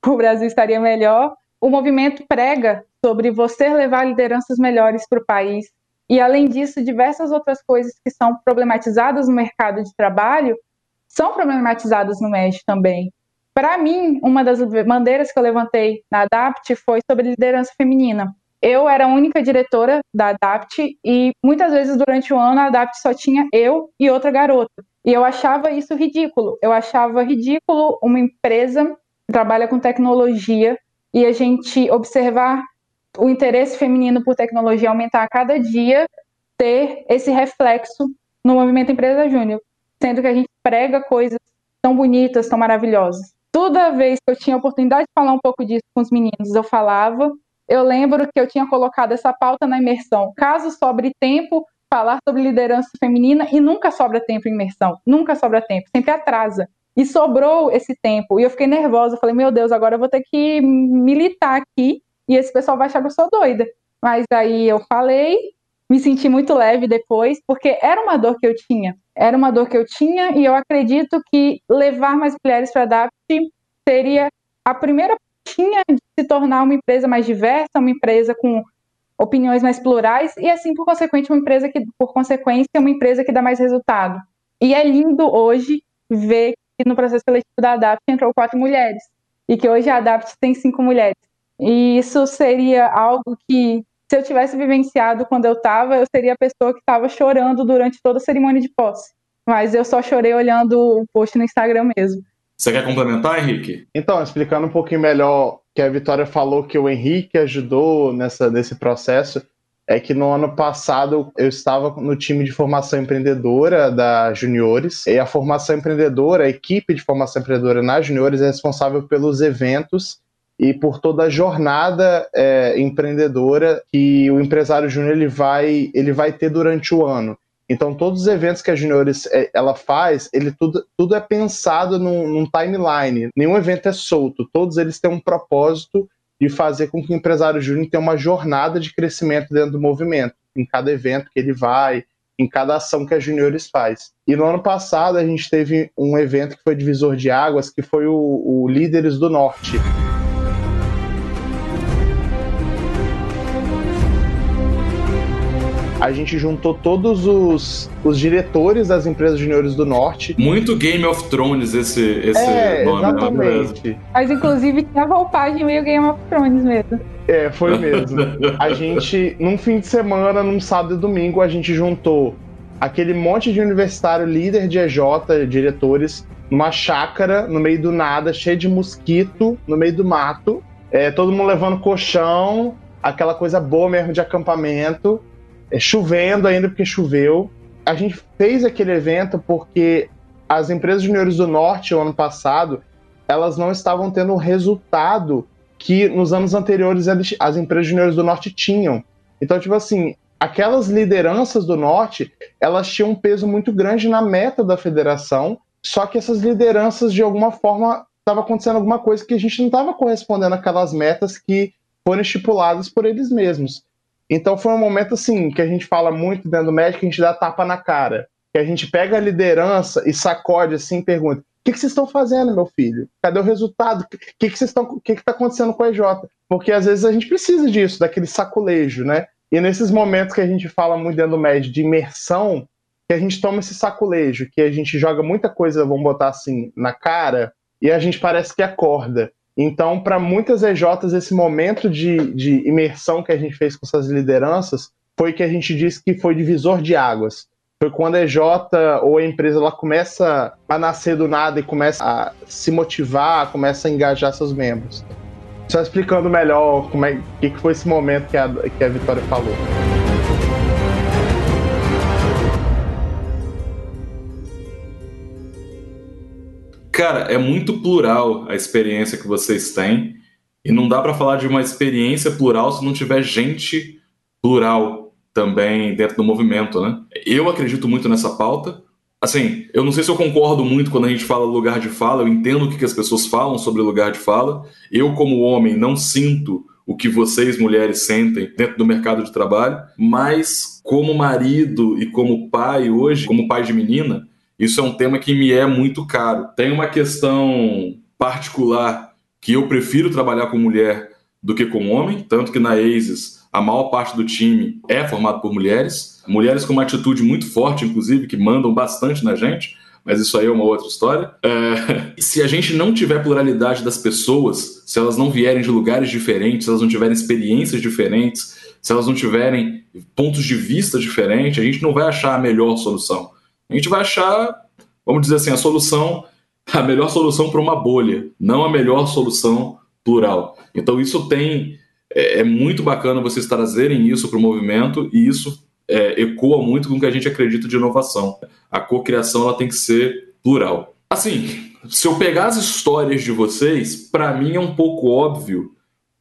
o Brasil estaria melhor. O movimento prega sobre você levar lideranças melhores para o país. E, além disso, diversas outras coisas que são problematizadas no mercado de trabalho são problematizadas no MED também. Para mim, uma das bandeiras que eu levantei na ADAPT foi sobre liderança feminina eu era a única diretora da ADAPT e muitas vezes durante o ano a ADAPT só tinha eu e outra garota. E eu achava isso ridículo. Eu achava ridículo uma empresa que trabalha com tecnologia e a gente observar o interesse feminino por tecnologia aumentar a cada dia, ter esse reflexo no movimento Empresa Júnior, sendo que a gente prega coisas tão bonitas, tão maravilhosas. Toda vez que eu tinha a oportunidade de falar um pouco disso com os meninos, eu falava, eu lembro que eu tinha colocado essa pauta na imersão. Caso sobre tempo, falar sobre liderança feminina e nunca sobra tempo em imersão. Nunca sobra tempo, sempre atrasa. E sobrou esse tempo. E eu fiquei nervosa. Falei, meu Deus, agora eu vou ter que militar aqui e esse pessoal vai achar que eu sou doida. Mas aí eu falei, me senti muito leve depois, porque era uma dor que eu tinha. Era uma dor que eu tinha e eu acredito que levar mais mulheres para a seria a primeira tinha de se tornar uma empresa mais diversa, uma empresa com opiniões mais plurais e assim por consequente uma empresa que por consequência uma empresa que dá mais resultado. E é lindo hoje ver que no processo seletivo da Adapt entrou quatro mulheres e que hoje a Adapt tem cinco mulheres. E isso seria algo que se eu tivesse vivenciado quando eu estava, eu seria a pessoa que estava chorando durante toda a cerimônia de posse. Mas eu só chorei olhando o post no Instagram mesmo. Você quer complementar, Henrique? Então, explicando um pouquinho melhor que a Vitória falou que o Henrique ajudou nessa, nesse processo, é que no ano passado eu estava no time de formação empreendedora da Juniores, e a formação empreendedora, a equipe de formação empreendedora na Juniores é responsável pelos eventos e por toda a jornada é, empreendedora que o empresário júnior ele vai, ele vai ter durante o ano. Então, todos os eventos que a Juniores é, ela faz, ele tudo, tudo é pensado num, num, timeline. Nenhum evento é solto. Todos eles têm um propósito de fazer com que o empresário júnior tenha uma jornada de crescimento dentro do movimento, em cada evento que ele vai, em cada ação que a Juniores faz. E no ano passado a gente teve um evento que foi divisor de águas, que foi o, o Líderes do Norte. A gente juntou todos os, os diretores das empresas juniores do Norte. Muito Game of Thrones esse, esse é, nome. Né? Exatamente. Mas inclusive tinha a roupagem meio Game of Thrones mesmo. É, foi mesmo. a gente, num fim de semana, num sábado e domingo, a gente juntou aquele monte de universitário líder de EJ, diretores, numa chácara, no meio do nada, cheio de mosquito, no meio do mato. É, todo mundo levando colchão, aquela coisa boa mesmo de acampamento chovendo ainda porque choveu. A gente fez aquele evento porque as empresas juniores do Norte, o ano passado, elas não estavam tendo o resultado que nos anos anteriores as empresas juniores do Norte tinham. Então, tipo assim, aquelas lideranças do Norte, elas tinham um peso muito grande na meta da federação, só que essas lideranças, de alguma forma, estava acontecendo alguma coisa que a gente não estava correspondendo àquelas metas que foram estipuladas por eles mesmos. Então foi um momento assim que a gente fala muito dentro do médico, a gente dá tapa na cara. Que a gente pega a liderança e sacode assim e pergunta: o que, que vocês estão fazendo, meu filho? Cadê o resultado? O que, que vocês estão. O que está acontecendo com a EJ? Porque às vezes a gente precisa disso, daquele saculejo, né? E nesses momentos que a gente fala muito dentro do médico de imersão, que a gente toma esse saculejo, que a gente joga muita coisa, vamos botar assim, na cara, e a gente parece que acorda. Então, para muitas EJs, esse momento de, de imersão que a gente fez com essas lideranças foi que a gente disse que foi divisor de águas. Foi quando a EJ ou a empresa ela começa a nascer do nada e começa a se motivar, começa a engajar seus membros. Só explicando melhor como é que foi esse momento que a, que a Vitória falou. Cara, é muito plural a experiência que vocês têm. E não dá para falar de uma experiência plural se não tiver gente plural também dentro do movimento, né? Eu acredito muito nessa pauta. Assim, eu não sei se eu concordo muito quando a gente fala lugar de fala, eu entendo o que as pessoas falam sobre lugar de fala. Eu, como homem, não sinto o que vocês, mulheres, sentem dentro do mercado de trabalho, mas como marido e como pai hoje, como pai de menina, isso é um tema que me é muito caro. Tem uma questão particular que eu prefiro trabalhar com mulher do que com homem, tanto que na ASIS a maior parte do time é formado por mulheres, mulheres com uma atitude muito forte, inclusive, que mandam bastante na gente, mas isso aí é uma outra história. É... se a gente não tiver pluralidade das pessoas, se elas não vierem de lugares diferentes, se elas não tiverem experiências diferentes, se elas não tiverem pontos de vista diferentes, a gente não vai achar a melhor solução a gente vai achar, vamos dizer assim, a solução, a melhor solução para uma bolha, não a melhor solução plural. Então isso tem, é, é muito bacana vocês trazerem isso para o movimento e isso é, ecoa muito com o que a gente acredita de inovação. A cocriação ela tem que ser plural. Assim, se eu pegar as histórias de vocês, para mim é um pouco óbvio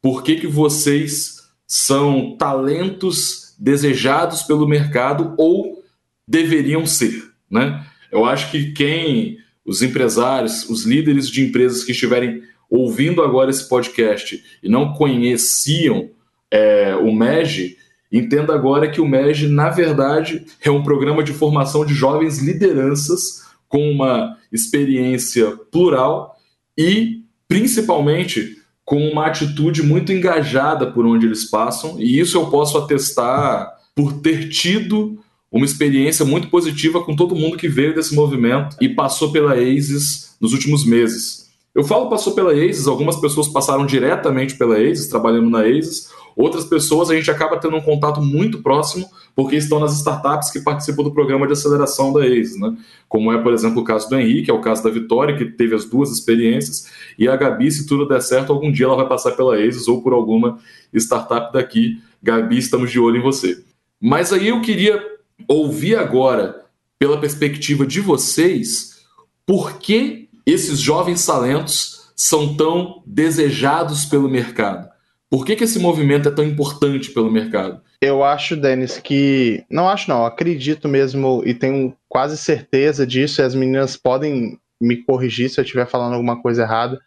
por que, que vocês são talentos desejados pelo mercado ou deveriam ser. Né? Eu acho que quem, os empresários, os líderes de empresas que estiverem ouvindo agora esse podcast e não conheciam é, o MEG, entenda agora que o MEG, na verdade, é um programa de formação de jovens lideranças com uma experiência plural e, principalmente, com uma atitude muito engajada por onde eles passam, e isso eu posso atestar por ter tido uma experiência muito positiva com todo mundo que veio desse movimento e passou pela ASIS nos últimos meses. Eu falo passou pela ASIS, algumas pessoas passaram diretamente pela ASIS, trabalhando na ASIS, outras pessoas a gente acaba tendo um contato muito próximo porque estão nas startups que participam do programa de aceleração da ASIS, né? como é, por exemplo, o caso do Henrique, é o caso da Vitória, que teve as duas experiências, e a Gabi, se tudo der certo, algum dia ela vai passar pela ASIS ou por alguma startup daqui. Gabi, estamos de olho em você. Mas aí eu queria ouvir agora, pela perspectiva de vocês, por que esses jovens talentos são tão desejados pelo mercado. Por que, que esse movimento é tão importante pelo mercado? Eu acho, Denis, que. Não acho, não. Acredito mesmo e tenho quase certeza disso. E as meninas podem me corrigir se eu estiver falando alguma coisa errada.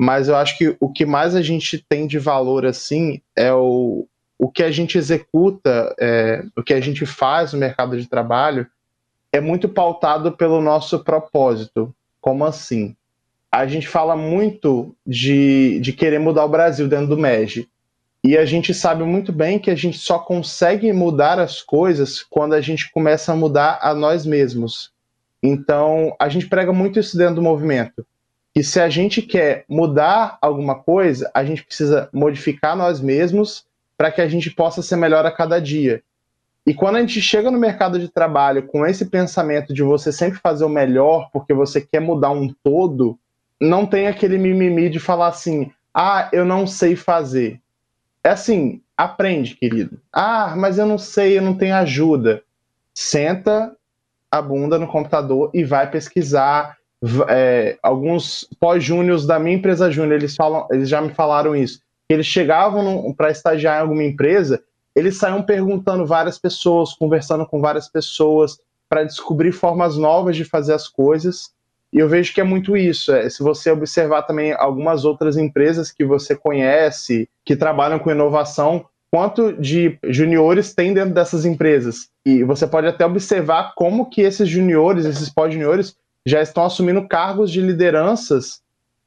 Mas eu acho que o que mais a gente tem de valor, assim, é o, o que a gente executa, é, o que a gente faz no mercado de trabalho, é muito pautado pelo nosso propósito. Como assim? A gente fala muito de, de querer mudar o Brasil dentro do MEG. E a gente sabe muito bem que a gente só consegue mudar as coisas quando a gente começa a mudar a nós mesmos. Então, a gente prega muito isso dentro do movimento. Que se a gente quer mudar alguma coisa, a gente precisa modificar nós mesmos para que a gente possa ser melhor a cada dia. E quando a gente chega no mercado de trabalho com esse pensamento de você sempre fazer o melhor porque você quer mudar um todo, não tem aquele mimimi de falar assim: ah, eu não sei fazer. É assim, aprende, querido. Ah, mas eu não sei, eu não tenho ajuda. Senta a bunda no computador e vai pesquisar. É, alguns pós-júniors da minha empresa júnior, eles, falam, eles já me falaram isso. Eles chegavam para estagiar em alguma empresa eles saíam perguntando várias pessoas, conversando com várias pessoas, para descobrir formas novas de fazer as coisas. E eu vejo que é muito isso. É, se você observar também algumas outras empresas que você conhece, que trabalham com inovação, quanto de juniores tem dentro dessas empresas. E você pode até observar como que esses juniores, esses pós-juniores, já estão assumindo cargos de lideranças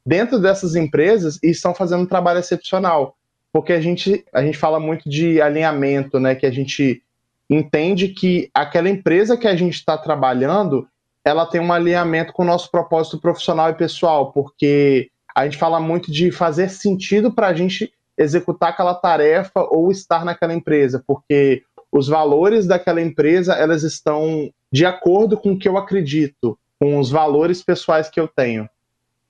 dentro dessas empresas e estão fazendo um trabalho excepcional porque a gente, a gente fala muito de alinhamento, né? Que a gente entende que aquela empresa que a gente está trabalhando, ela tem um alinhamento com o nosso propósito profissional e pessoal, porque a gente fala muito de fazer sentido para a gente executar aquela tarefa ou estar naquela empresa, porque os valores daquela empresa elas estão de acordo com o que eu acredito, com os valores pessoais que eu tenho.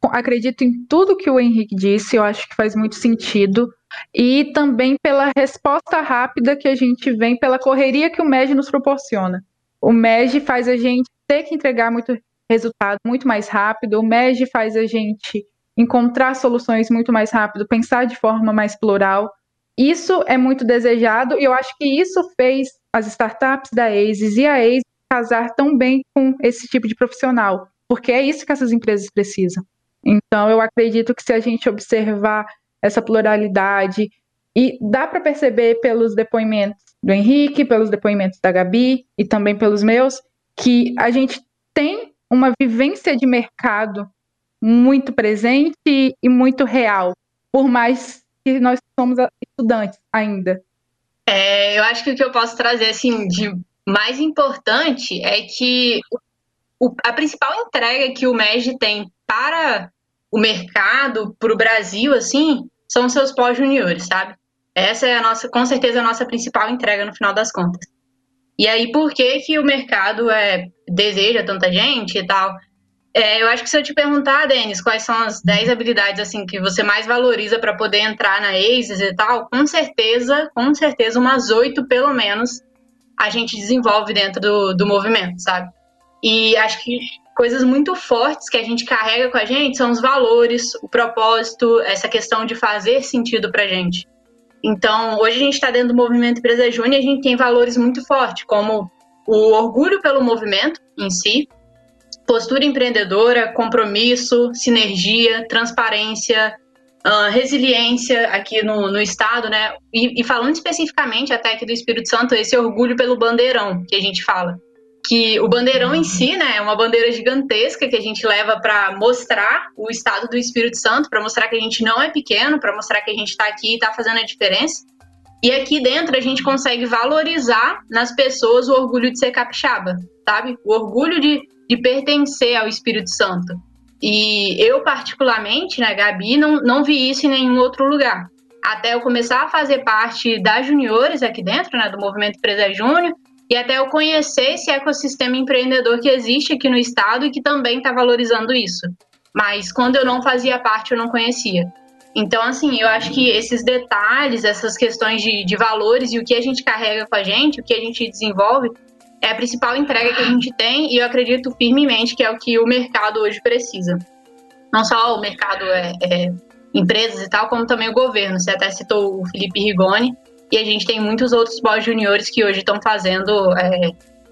Acredito em tudo que o Henrique disse, eu acho que faz muito sentido e também pela resposta rápida que a gente vem, pela correria que o MEG nos proporciona. O MEG faz a gente ter que entregar muito resultado muito mais rápido, o MEG faz a gente encontrar soluções muito mais rápido, pensar de forma mais plural. Isso é muito desejado e eu acho que isso fez as startups da ASIS e a ASIS casar tão bem com esse tipo de profissional, porque é isso que essas empresas precisam. Então, eu acredito que se a gente observar essa pluralidade. E dá para perceber pelos depoimentos do Henrique, pelos depoimentos da Gabi e também pelos meus, que a gente tem uma vivência de mercado muito presente e muito real, por mais que nós somos estudantes ainda. É, eu acho que o que eu posso trazer assim de mais importante é que a principal entrega que o MEG tem para o mercado, para o Brasil, assim, são seus pós-juniores, sabe? Essa é a nossa, com certeza, a nossa principal entrega no final das contas. E aí, por que, que o mercado é, deseja tanta gente e tal? É, eu acho que se eu te perguntar, Denis, quais são as 10 habilidades assim que você mais valoriza para poder entrar na ACES e tal, com certeza, com certeza, umas oito pelo menos a gente desenvolve dentro do, do movimento, sabe? E acho que coisas muito fortes que a gente carrega com a gente são os valores, o propósito, essa questão de fazer sentido pra gente. Então, hoje a gente está dentro do movimento Empresa Júnior e a gente tem valores muito fortes, como o orgulho pelo movimento em si, postura empreendedora, compromisso, sinergia, transparência, uh, resiliência aqui no, no estado, né? E, e falando especificamente até aqui do Espírito Santo, esse orgulho pelo bandeirão que a gente fala que o bandeirão em si, né, é uma bandeira gigantesca que a gente leva para mostrar o estado do Espírito Santo, para mostrar que a gente não é pequeno, para mostrar que a gente está aqui e está fazendo a diferença. E aqui dentro a gente consegue valorizar nas pessoas o orgulho de ser capixaba, sabe? O orgulho de, de pertencer ao Espírito Santo. E eu, particularmente, né, Gabi, não, não vi isso em nenhum outro lugar. Até eu começar a fazer parte das juniores aqui dentro, né, do Movimento Empresa Júnior, e até eu conhecer esse ecossistema empreendedor que existe aqui no estado e que também está valorizando isso. Mas quando eu não fazia parte, eu não conhecia. Então, assim, eu acho que esses detalhes, essas questões de, de valores e o que a gente carrega com a gente, o que a gente desenvolve, é a principal entrega que a gente tem e eu acredito firmemente que é o que o mercado hoje precisa. Não só o mercado é, é empresas e tal, como também o governo. Você até citou o Felipe Rigoni, e a gente tem muitos outros pós-juniores que hoje estão fazendo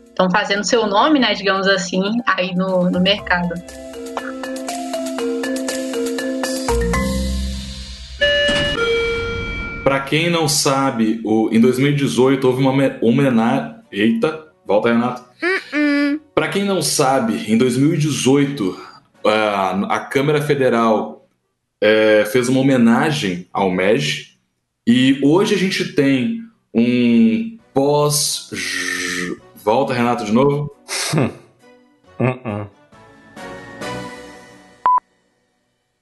estão é, fazendo seu nome, né, digamos assim, aí no, no mercado. Para quem não sabe, o, em 2018 houve uma homenagem. Eita, volta, Renato. Uh -uh. Para quem não sabe, em 2018 a, a Câmara Federal é, fez uma homenagem ao MEG e hoje a gente tem um pós. Volta, Renato, de novo. uh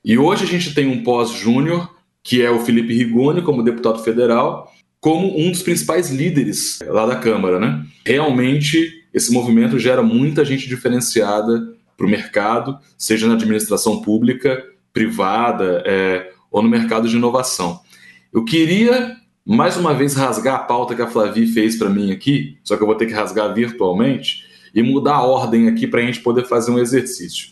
e hoje a gente tem um pós-júnior que é o Felipe Rigoni, como deputado federal, como um dos principais líderes lá da Câmara. Né? Realmente, esse movimento gera muita gente diferenciada para o mercado, seja na administração pública, privada é, ou no mercado de inovação. Eu queria, mais uma vez, rasgar a pauta que a Flavi fez para mim aqui, só que eu vou ter que rasgar virtualmente, e mudar a ordem aqui para a gente poder fazer um exercício.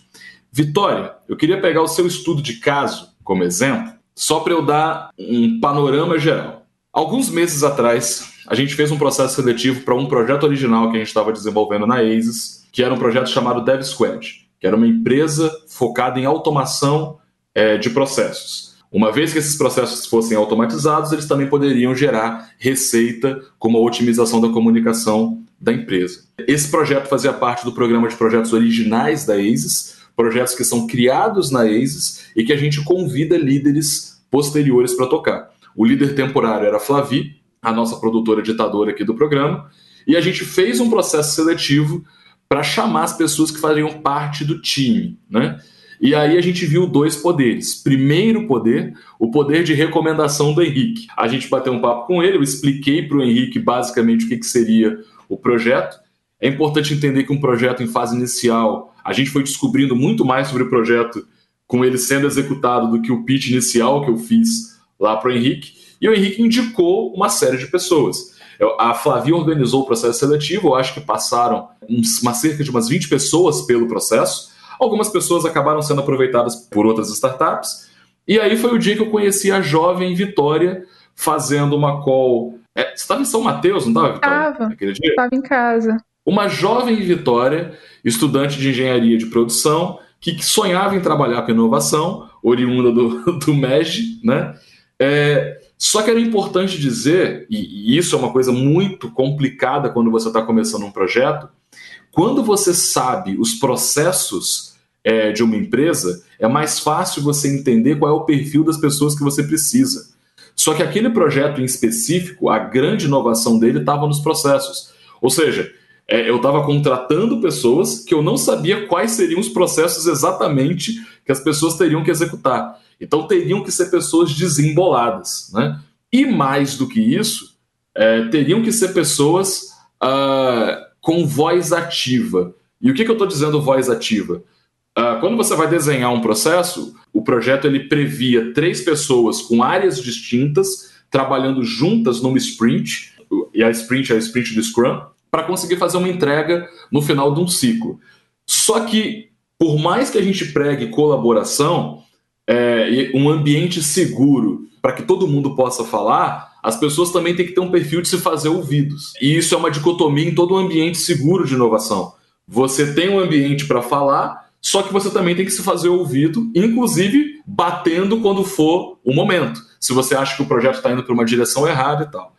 Vitória, eu queria pegar o seu estudo de caso como exemplo só para eu dar um panorama geral. Alguns meses atrás, a gente fez um processo seletivo para um projeto original que a gente estava desenvolvendo na ASIS, que era um projeto chamado Dev Squad, que era uma empresa focada em automação é, de processos. Uma vez que esses processos fossem automatizados, eles também poderiam gerar receita como a otimização da comunicação da empresa. Esse projeto fazia parte do programa de projetos originais da ASIS, projetos que são criados na ASIS e que a gente convida líderes posteriores para tocar. O líder temporário era a Flavi, a nossa produtora ditadora aqui do programa, e a gente fez um processo seletivo para chamar as pessoas que fariam parte do time, né? E aí a gente viu dois poderes. Primeiro poder, o poder de recomendação do Henrique. A gente bateu um papo com ele, eu expliquei para o Henrique basicamente o que, que seria o projeto. É importante entender que um projeto em fase inicial a gente foi descobrindo muito mais sobre o projeto com ele sendo executado do que o pitch inicial que eu fiz lá para o Henrique. E o Henrique indicou uma série de pessoas. A Flavia organizou o processo seletivo, eu acho que passaram uma cerca de umas 20 pessoas pelo processo. Algumas pessoas acabaram sendo aproveitadas por outras startups. E aí foi o dia que eu conheci a jovem Vitória fazendo uma call. É, você estava em São Mateus, não estava, Vitória? Estava. Estava em casa. Uma jovem Vitória, estudante de engenharia de produção, que sonhava em trabalhar com inovação, oriunda do, do MEG, né? É, só que era importante dizer, e, e isso é uma coisa muito complicada quando você está começando um projeto, quando você sabe os processos é, de uma empresa, é mais fácil você entender qual é o perfil das pessoas que você precisa. Só que aquele projeto em específico, a grande inovação dele estava nos processos. Ou seja, é, eu estava contratando pessoas que eu não sabia quais seriam os processos exatamente que as pessoas teriam que executar. Então teriam que ser pessoas desemboladas. Né? E mais do que isso, é, teriam que ser pessoas uh, com voz ativa. E o que, que eu estou dizendo voz ativa? Uh, quando você vai desenhar um processo, o projeto ele previa três pessoas com áreas distintas, trabalhando juntas numa sprint, e a sprint é a sprint do Scrum, para conseguir fazer uma entrega no final de um ciclo. Só que, por mais que a gente pregue colaboração, é, um ambiente seguro para que todo mundo possa falar, as pessoas também têm que ter um perfil de se fazer ouvidos. E isso é uma dicotomia em todo um ambiente seguro de inovação. Você tem um ambiente para falar, só que você também tem que se fazer ouvido, inclusive batendo quando for o momento. Se você acha que o projeto está indo para uma direção errada e tal.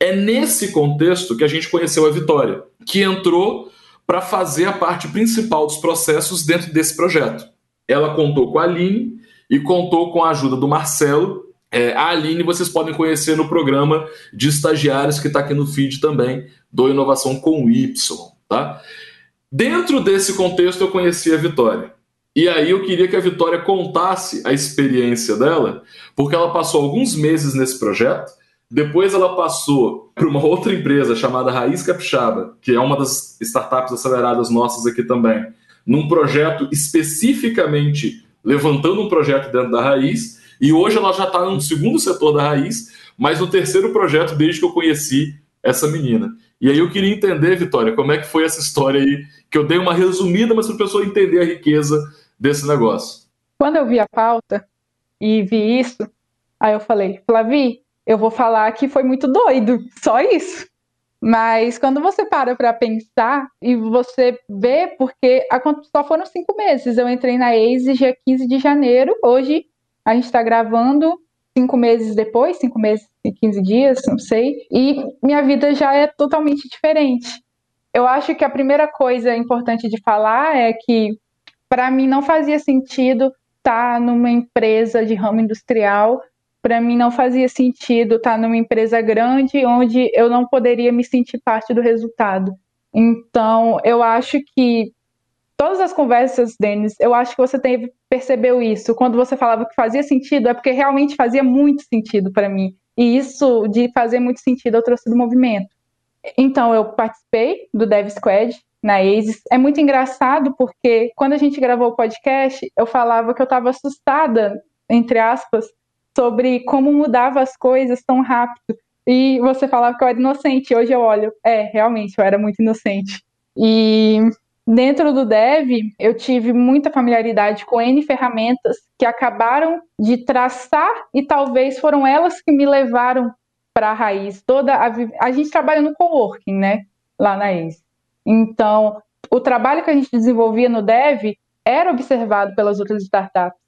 É nesse contexto que a gente conheceu a Vitória, que entrou para fazer a parte principal dos processos dentro desse projeto. Ela contou com a Aline e contou com a ajuda do Marcelo. É, a Aline vocês podem conhecer no programa de estagiários que está aqui no feed também, do Inovação com Y. Tá? Dentro desse contexto eu conheci a Vitória. E aí eu queria que a Vitória contasse a experiência dela, porque ela passou alguns meses nesse projeto, depois ela passou para uma outra empresa chamada Raiz Capixaba, que é uma das startups aceleradas nossas aqui também, num projeto especificamente levantando um projeto dentro da Raiz, e hoje ela já está no segundo setor da Raiz, mas no terceiro projeto desde que eu conheci essa menina. E aí eu queria entender, Vitória, como é que foi essa história aí, que eu dei uma resumida, mas para a pessoa entender a riqueza desse negócio. Quando eu vi a pauta, e vi isso. Aí eu falei, Flavi, eu vou falar que foi muito doido, só isso. Mas quando você para para pensar e você vê, porque só foram cinco meses. Eu entrei na ACE dia 15 de janeiro. Hoje a gente está gravando cinco meses depois, cinco meses e 15 dias, não sei. E minha vida já é totalmente diferente. Eu acho que a primeira coisa importante de falar é que para mim não fazia sentido estar tá numa empresa de ramo industrial para mim não fazia sentido estar numa empresa grande onde eu não poderia me sentir parte do resultado. Então, eu acho que todas as conversas, Denis, eu acho que você teve, percebeu isso. Quando você falava que fazia sentido, é porque realmente fazia muito sentido para mim. E isso de fazer muito sentido eu trouxe do movimento. Então, eu participei do Dev Squad na ASIS. É muito engraçado porque quando a gente gravou o podcast, eu falava que eu estava assustada, entre aspas, sobre como mudava as coisas tão rápido. E você falava que eu era inocente, hoje eu olho, é, realmente, eu era muito inocente. E dentro do Dev, eu tive muita familiaridade com N ferramentas que acabaram de traçar e talvez foram elas que me levaram para a raiz. Toda a, a gente trabalha no coworking, né, lá na EIS. Então, o trabalho que a gente desenvolvia no Dev era observado pelas outras startups.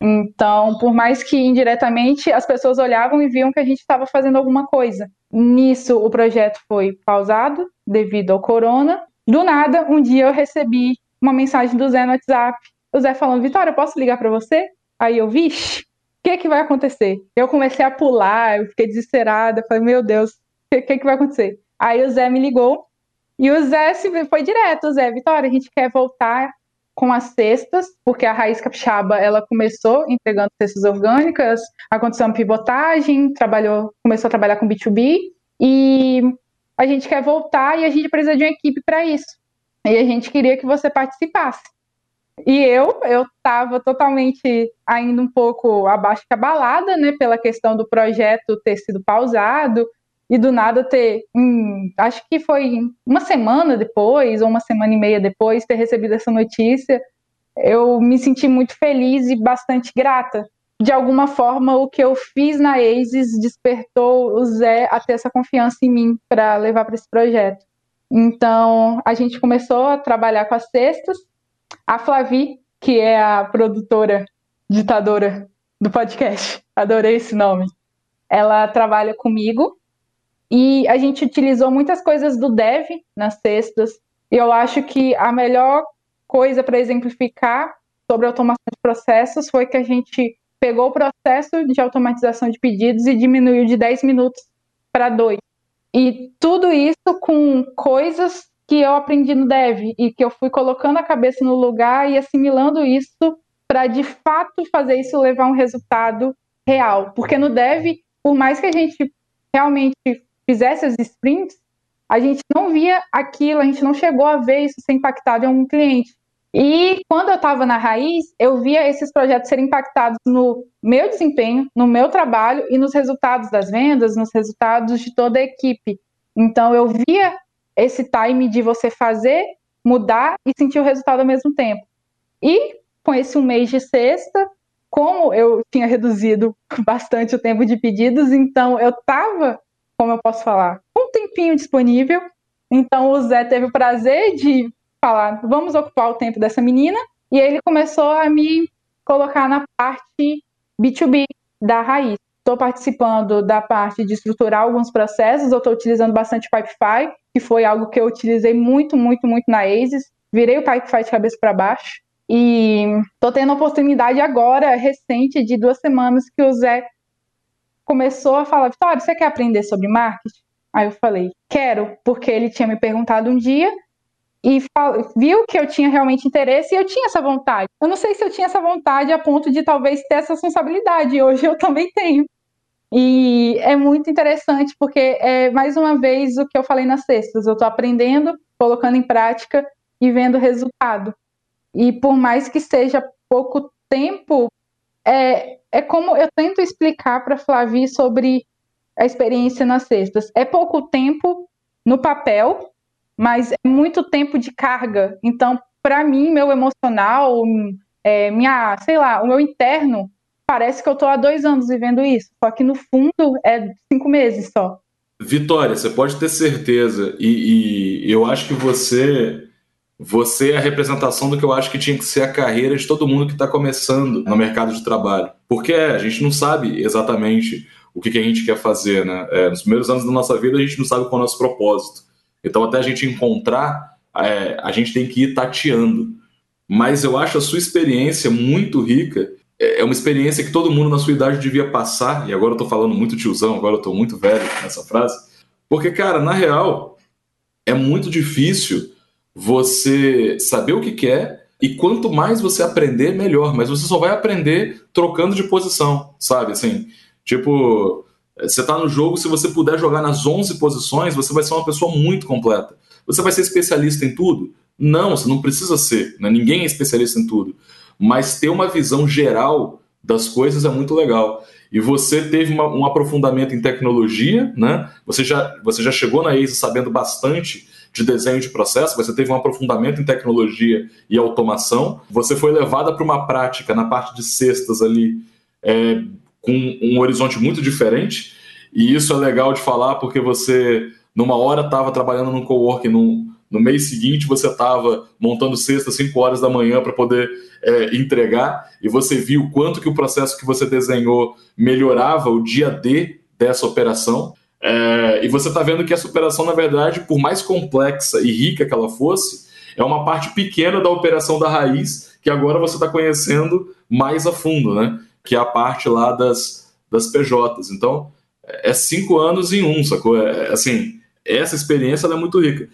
Então, por mais que indiretamente as pessoas olhavam e viam que a gente estava fazendo alguma coisa. Nisso, o projeto foi pausado devido ao corona. Do nada, um dia eu recebi uma mensagem do Zé no WhatsApp. O Zé falando: Vitória, posso ligar para você? Aí eu, vixe, o que, que vai acontecer? Eu comecei a pular, eu fiquei desesperada. Falei: Meu Deus, o que, que, que vai acontecer? Aí o Zé me ligou e o Zé foi direto: Zé, Vitória, a gente quer voltar com as cestas, porque a Raiz Capixaba ela começou entregando cestas orgânicas, aconteceu uma pivotagem, trabalhou, começou a trabalhar com B2B e a gente quer voltar e a gente precisa de uma equipe para isso. E a gente queria que você participasse. E eu, eu estava totalmente ainda um pouco abaixo que abalada, né, pela questão do projeto ter sido pausado e do nada ter, hum, acho que foi uma semana depois, ou uma semana e meia depois, ter recebido essa notícia, eu me senti muito feliz e bastante grata. De alguma forma, o que eu fiz na ASIS despertou o Zé a ter essa confiança em mim para levar para esse projeto. Então, a gente começou a trabalhar com as cestas. A Flavi, que é a produtora, ditadora do podcast, adorei esse nome, ela trabalha comigo e a gente utilizou muitas coisas do dev nas cestas. E eu acho que a melhor coisa para exemplificar sobre automação de processos foi que a gente pegou o processo de automatização de pedidos e diminuiu de 10 minutos para 2. E tudo isso com coisas que eu aprendi no dev e que eu fui colocando a cabeça no lugar e assimilando isso para de fato fazer isso levar um resultado real. Porque no dev, por mais que a gente realmente fizesse as sprints, a gente não via aquilo, a gente não chegou a ver isso ser impactado em algum cliente. E quando eu estava na raiz, eu via esses projetos serem impactados no meu desempenho, no meu trabalho e nos resultados das vendas, nos resultados de toda a equipe. Então eu via esse time de você fazer, mudar e sentir o resultado ao mesmo tempo. E com esse um mês de sexta, como eu tinha reduzido bastante o tempo de pedidos, então eu estava como eu posso falar, um tempinho disponível. Então o Zé teve o prazer de falar, vamos ocupar o tempo dessa menina, e ele começou a me colocar na parte B2B da raiz. Estou participando da parte de estruturar alguns processos, eu estou utilizando bastante Pipefy, que foi algo que eu utilizei muito, muito, muito na ASIS. Virei o Pipefy de cabeça para baixo. E estou tendo a oportunidade agora, recente, de duas semanas, que o Zé começou a falar: Vitória, você quer aprender sobre marketing? Aí eu falei: quero, porque ele tinha me perguntado um dia e viu que eu tinha realmente interesse e eu tinha essa vontade. Eu não sei se eu tinha essa vontade a ponto de talvez ter essa responsabilidade, hoje eu também tenho. E é muito interessante porque é mais uma vez o que eu falei nas sextas, eu estou aprendendo, colocando em prática e vendo resultado. E por mais que seja pouco tempo, é, é como eu tento explicar para Flavi sobre a experiência nas cestas. É pouco tempo no papel, mas é muito tempo de carga. Então, para mim, meu emocional, é, minha, sei lá, o meu interno parece que eu tô há dois anos vivendo isso. Só que no fundo é cinco meses só. Vitória, você pode ter certeza. E, e eu acho que você você é a representação do que eu acho que tinha que ser a carreira de todo mundo que está começando no mercado de trabalho. Porque é, a gente não sabe exatamente o que, que a gente quer fazer, né? É, nos primeiros anos da nossa vida a gente não sabe qual é o nosso propósito. Então até a gente encontrar, é, a gente tem que ir tateando. Mas eu acho a sua experiência muito rica. É, é uma experiência que todo mundo na sua idade devia passar. E agora eu estou falando muito tiozão, agora eu estou muito velho nessa frase. Porque, cara, na real, é muito difícil você saber o que quer e quanto mais você aprender, melhor. Mas você só vai aprender trocando de posição, sabe? Assim, tipo, você está no jogo, se você puder jogar nas 11 posições, você vai ser uma pessoa muito completa. Você vai ser especialista em tudo? Não, você não precisa ser. Né? Ninguém é especialista em tudo. Mas ter uma visão geral das coisas é muito legal. E você teve uma, um aprofundamento em tecnologia, né? Você já, você já chegou na ASE sabendo bastante de desenho de processo, você teve um aprofundamento em tecnologia e automação, você foi levada para uma prática na parte de cestas ali é, com um horizonte muito diferente, e isso é legal de falar porque você, numa hora, estava trabalhando num coworking, num, no mês seguinte você estava montando às 5 horas da manhã para poder é, entregar, e você viu quanto que o processo que você desenhou melhorava o dia D dessa operação. É, e você está vendo que essa operação, na verdade, por mais complexa e rica que ela fosse, é uma parte pequena da operação da raiz que agora você está conhecendo mais a fundo, né? Que é a parte lá das, das PJs. Então, é cinco anos em um, sacou? É, assim, essa experiência é muito rica.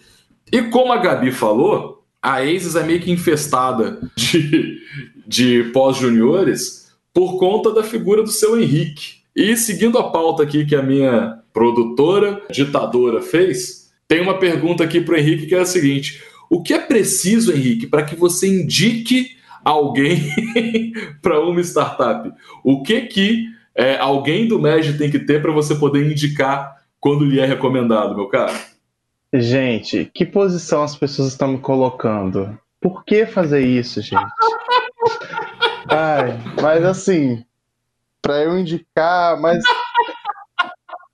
E como a Gabi falou, a ASIS é meio que infestada de, de pós-juniores por conta da figura do seu Henrique. E seguindo a pauta aqui que a minha produtora, ditadora, fez, tem uma pergunta aqui para o Henrique que é a seguinte: O que é preciso, Henrique, para que você indique alguém para uma startup? O que que é, alguém do MEG tem que ter para você poder indicar quando lhe é recomendado, meu cara? Gente, que posição as pessoas estão me colocando? Por que fazer isso, gente? Ai, mas assim, para eu indicar, mas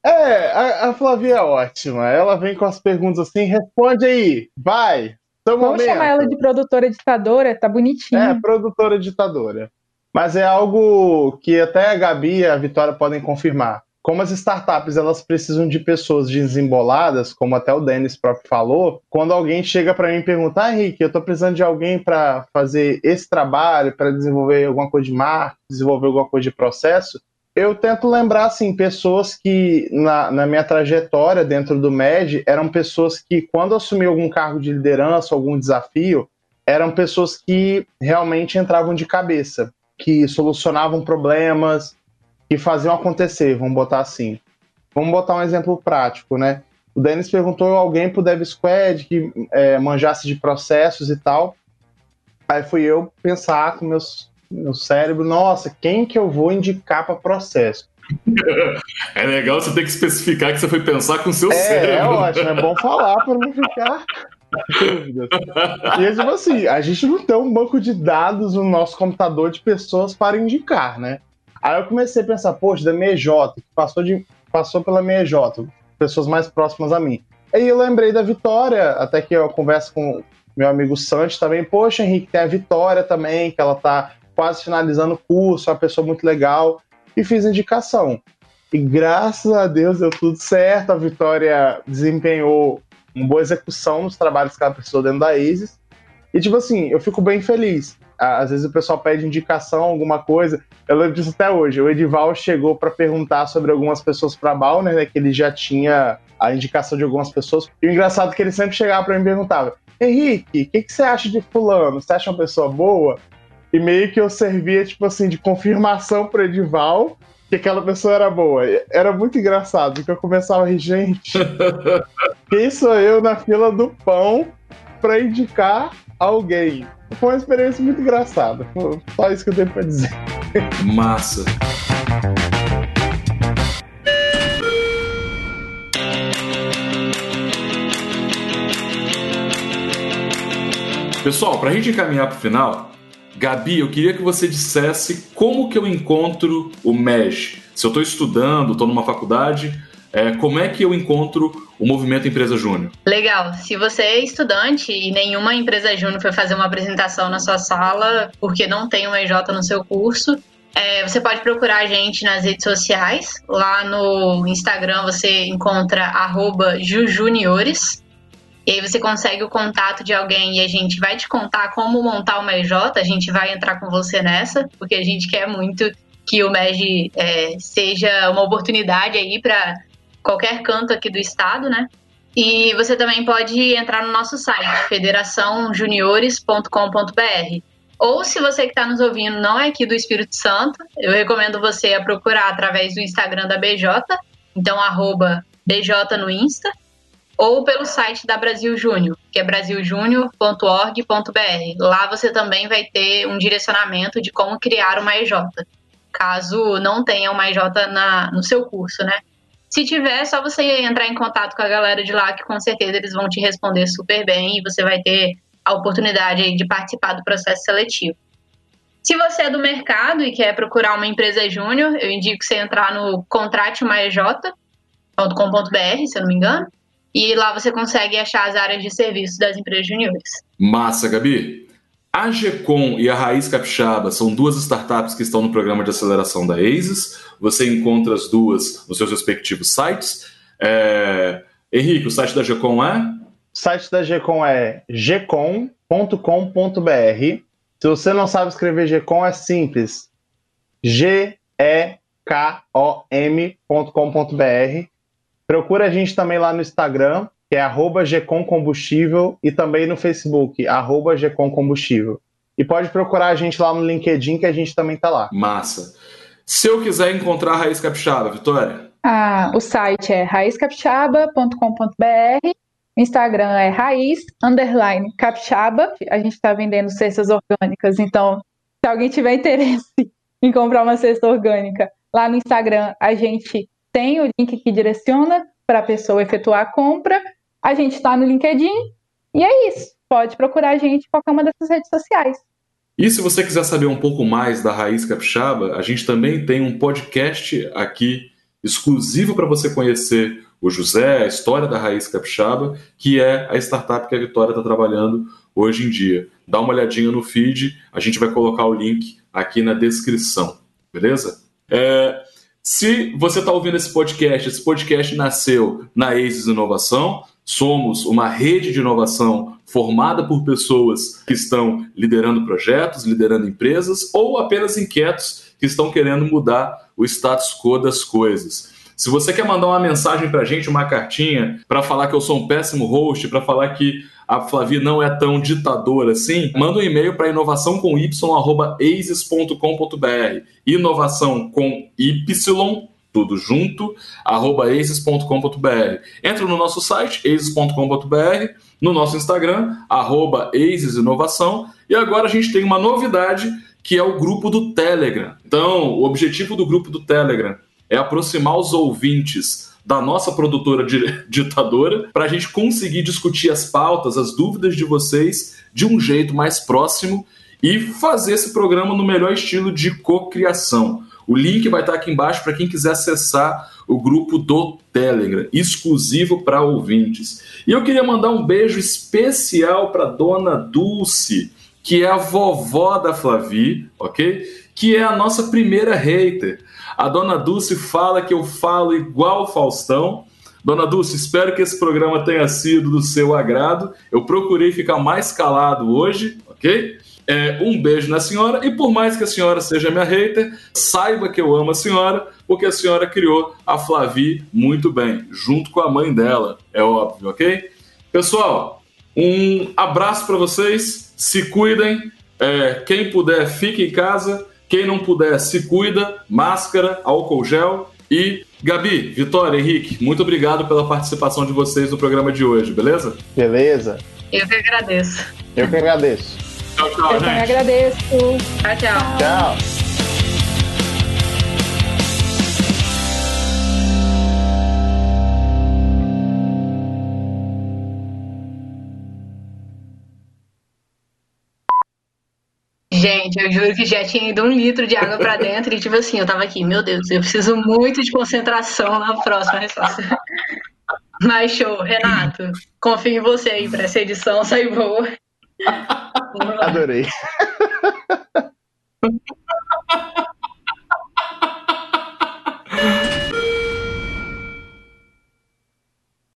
é, a, a Flavia é ótima. Ela vem com as perguntas assim, responde aí, vai. Vamos momento. chamar ela de produtora ditadora, tá bonitinho. É, produtora ditadora. Mas é algo que até a Gabi e a Vitória podem confirmar. Como as startups elas precisam de pessoas desemboladas, como até o Denis próprio falou, quando alguém chega para mim e pergunta, ah, Henrique, eu estou precisando de alguém para fazer esse trabalho, para desenvolver alguma coisa de marketing, desenvolver alguma coisa de processo, eu tento lembrar, assim, pessoas que, na, na, minha trajetória dentro do MED, eram pessoas que, quando assumiam algum cargo de liderança, algum desafio, eram pessoas que realmente entravam de cabeça, que solucionavam problemas, que faziam acontecer, vamos botar assim. Vamos botar um exemplo prático, né? O Denis perguntou alguém pro Dev Squad que é, manjasse de processos e tal. Aí fui eu pensar com meus no cérebro, nossa, quem que eu vou indicar para processo? É legal você ter que especificar que você foi pensar com o seu é, cérebro. É ótimo, é bom falar para não ficar dúvidas. E é tipo assim, a gente não tem um banco de dados no nosso computador de pessoas para indicar, né? Aí eu comecei a pensar, poxa, da minha EJ, que passou, de, passou pela minha EJ, pessoas mais próximas a mim. Aí eu lembrei da Vitória, até que eu converso com meu amigo Santos também, poxa, Henrique, tem a Vitória também, que ela tá quase finalizando o curso, é uma pessoa muito legal, e fiz indicação. E graças a Deus deu tudo certo, a Vitória desempenhou uma boa execução nos trabalhos que ela precisou dentro da ISIS. E, tipo assim, eu fico bem feliz. Às vezes o pessoal pede indicação, alguma coisa. Eu lembro disso até hoje. O Edival chegou para perguntar sobre algumas pessoas para Balner, né? Que ele já tinha a indicação de algumas pessoas. E o engraçado é que ele sempre chegava para mim e perguntava: Henrique, o que, que, você acha de Fulano? Você acha uma pessoa boa? E meio que eu servia, tipo assim, de confirmação pro Edival que aquela pessoa era boa. Era muito engraçado, porque eu começava a rir, gente, quem sou eu na fila do pão para indicar alguém? Foi uma experiência muito engraçada. Só isso que eu tenho pra dizer. Massa. Pessoal, para a gente encaminhar para o final, Gabi, eu queria que você dissesse como que eu encontro o MES. Se eu estou estudando, estou numa faculdade, é, como é que eu encontro o movimento Empresa Júnior? Legal. Se você é estudante e nenhuma empresa júnior foi fazer uma apresentação na sua sala porque não tem uma EJ no seu curso, é, você pode procurar a gente nas redes sociais. Lá no Instagram você encontra jujuniores. E aí você consegue o contato de alguém e a gente vai te contar como montar uma EJ. A gente vai entrar com você nessa, porque a gente quer muito que o MEG é, seja uma oportunidade aí para qualquer canto aqui do estado, né? E você também pode entrar no nosso site, federaçãojuniores.com.br. Ou se você que está nos ouvindo não é aqui do Espírito Santo, eu recomendo você a procurar através do Instagram da BJ, então arroba BJ no Insta, ou pelo site da Brasil Júnior, que é brasiljunior.org.br. Lá você também vai ter um direcionamento de como criar uma EJ, caso não tenha uma EJ na, no seu curso, né? Se tiver, é só você entrar em contato com a galera de lá, que com certeza eles vão te responder super bem e você vai ter a oportunidade de participar do processo seletivo. Se você é do mercado e quer procurar uma empresa júnior, eu indico você entrar no contrateomaej.com.br, se eu não me engano, e lá você consegue achar as áreas de serviço das empresas juniores. Massa, Gabi! A GECOM e a Raiz Capixaba são duas startups que estão no programa de aceleração da ASIS. Você encontra as duas nos seus respectivos sites. É... Henrique, o site da GECOM é? O site da GECOM é gcom.com.br. Se você não sabe escrever GECOM, é simples. G-E-K-O-M.com.br. Procura a gente também lá no Instagram, que é arroba Combustível, e também no Facebook, arroba Combustível. E pode procurar a gente lá no LinkedIn, que a gente também tá lá. Massa. Se eu quiser encontrar a Raiz Capixaba, Vitória? Ah, o site é raizcapixaba.com.br, Instagram é raiz, underline, capixaba. A gente está vendendo cestas orgânicas, então se alguém tiver interesse em comprar uma cesta orgânica, lá no Instagram a gente tem o link que direciona para a pessoa efetuar a compra a gente está no LinkedIn e é isso. Pode procurar a gente em qualquer uma dessas redes sociais. E se você quiser saber um pouco mais da Raiz Capixaba, a gente também tem um podcast aqui exclusivo para você conhecer o José, a história da Raiz Capixaba, que é a startup que a Vitória está trabalhando hoje em dia. Dá uma olhadinha no feed, a gente vai colocar o link aqui na descrição, beleza? É, se você está ouvindo esse podcast, esse podcast nasceu na ASIS Inovação, somos uma rede de inovação formada por pessoas que estão liderando projetos, liderando empresas ou apenas inquietos que estão querendo mudar o status quo das coisas. Se você quer mandar uma mensagem para a gente, uma cartinha, para falar que eu sou um péssimo host, para falar que a Flavi não é tão ditadora assim, manda um e-mail para inovação com y@aces.com.br. Inovação com y tudo junto, arroba aces.com.br. Entra no nosso site, aces.com.br, no nosso Instagram, arroba Inovação, e agora a gente tem uma novidade que é o grupo do Telegram. Então, o objetivo do grupo do Telegram é aproximar os ouvintes da nossa produtora ditadora para a gente conseguir discutir as pautas, as dúvidas de vocês de um jeito mais próximo e fazer esse programa no melhor estilo de cocriação. O link vai estar aqui embaixo para quem quiser acessar o grupo do Telegram, exclusivo para ouvintes. E eu queria mandar um beijo especial para dona Dulce, que é a vovó da Flavi, ok? Que é a nossa primeira hater. A dona Dulce fala que eu falo igual Faustão. Dona Dulce, espero que esse programa tenha sido do seu agrado. Eu procurei ficar mais calado hoje, ok? É, um beijo na senhora e por mais que a senhora seja minha hater, saiba que eu amo a senhora, porque a senhora criou a Flavi muito bem, junto com a mãe dela, é óbvio, ok? Pessoal, um abraço para vocês, se cuidem, é, quem puder fique em casa, quem não puder se cuida, máscara, álcool gel e Gabi, Vitória, Henrique, muito obrigado pela participação de vocês no programa de hoje, beleza? Beleza. Eu que agradeço. Eu que agradeço. Tchau, tchau, Eu gente. também agradeço. Tchau, tchau. Tchau. Gente, eu juro que já tinha ido um litro de água para dentro e, tipo assim, eu tava aqui, meu Deus, eu preciso muito de concentração na próxima resposta. Mas show, Renato, confio em você aí para essa edição sair boa. Adorei.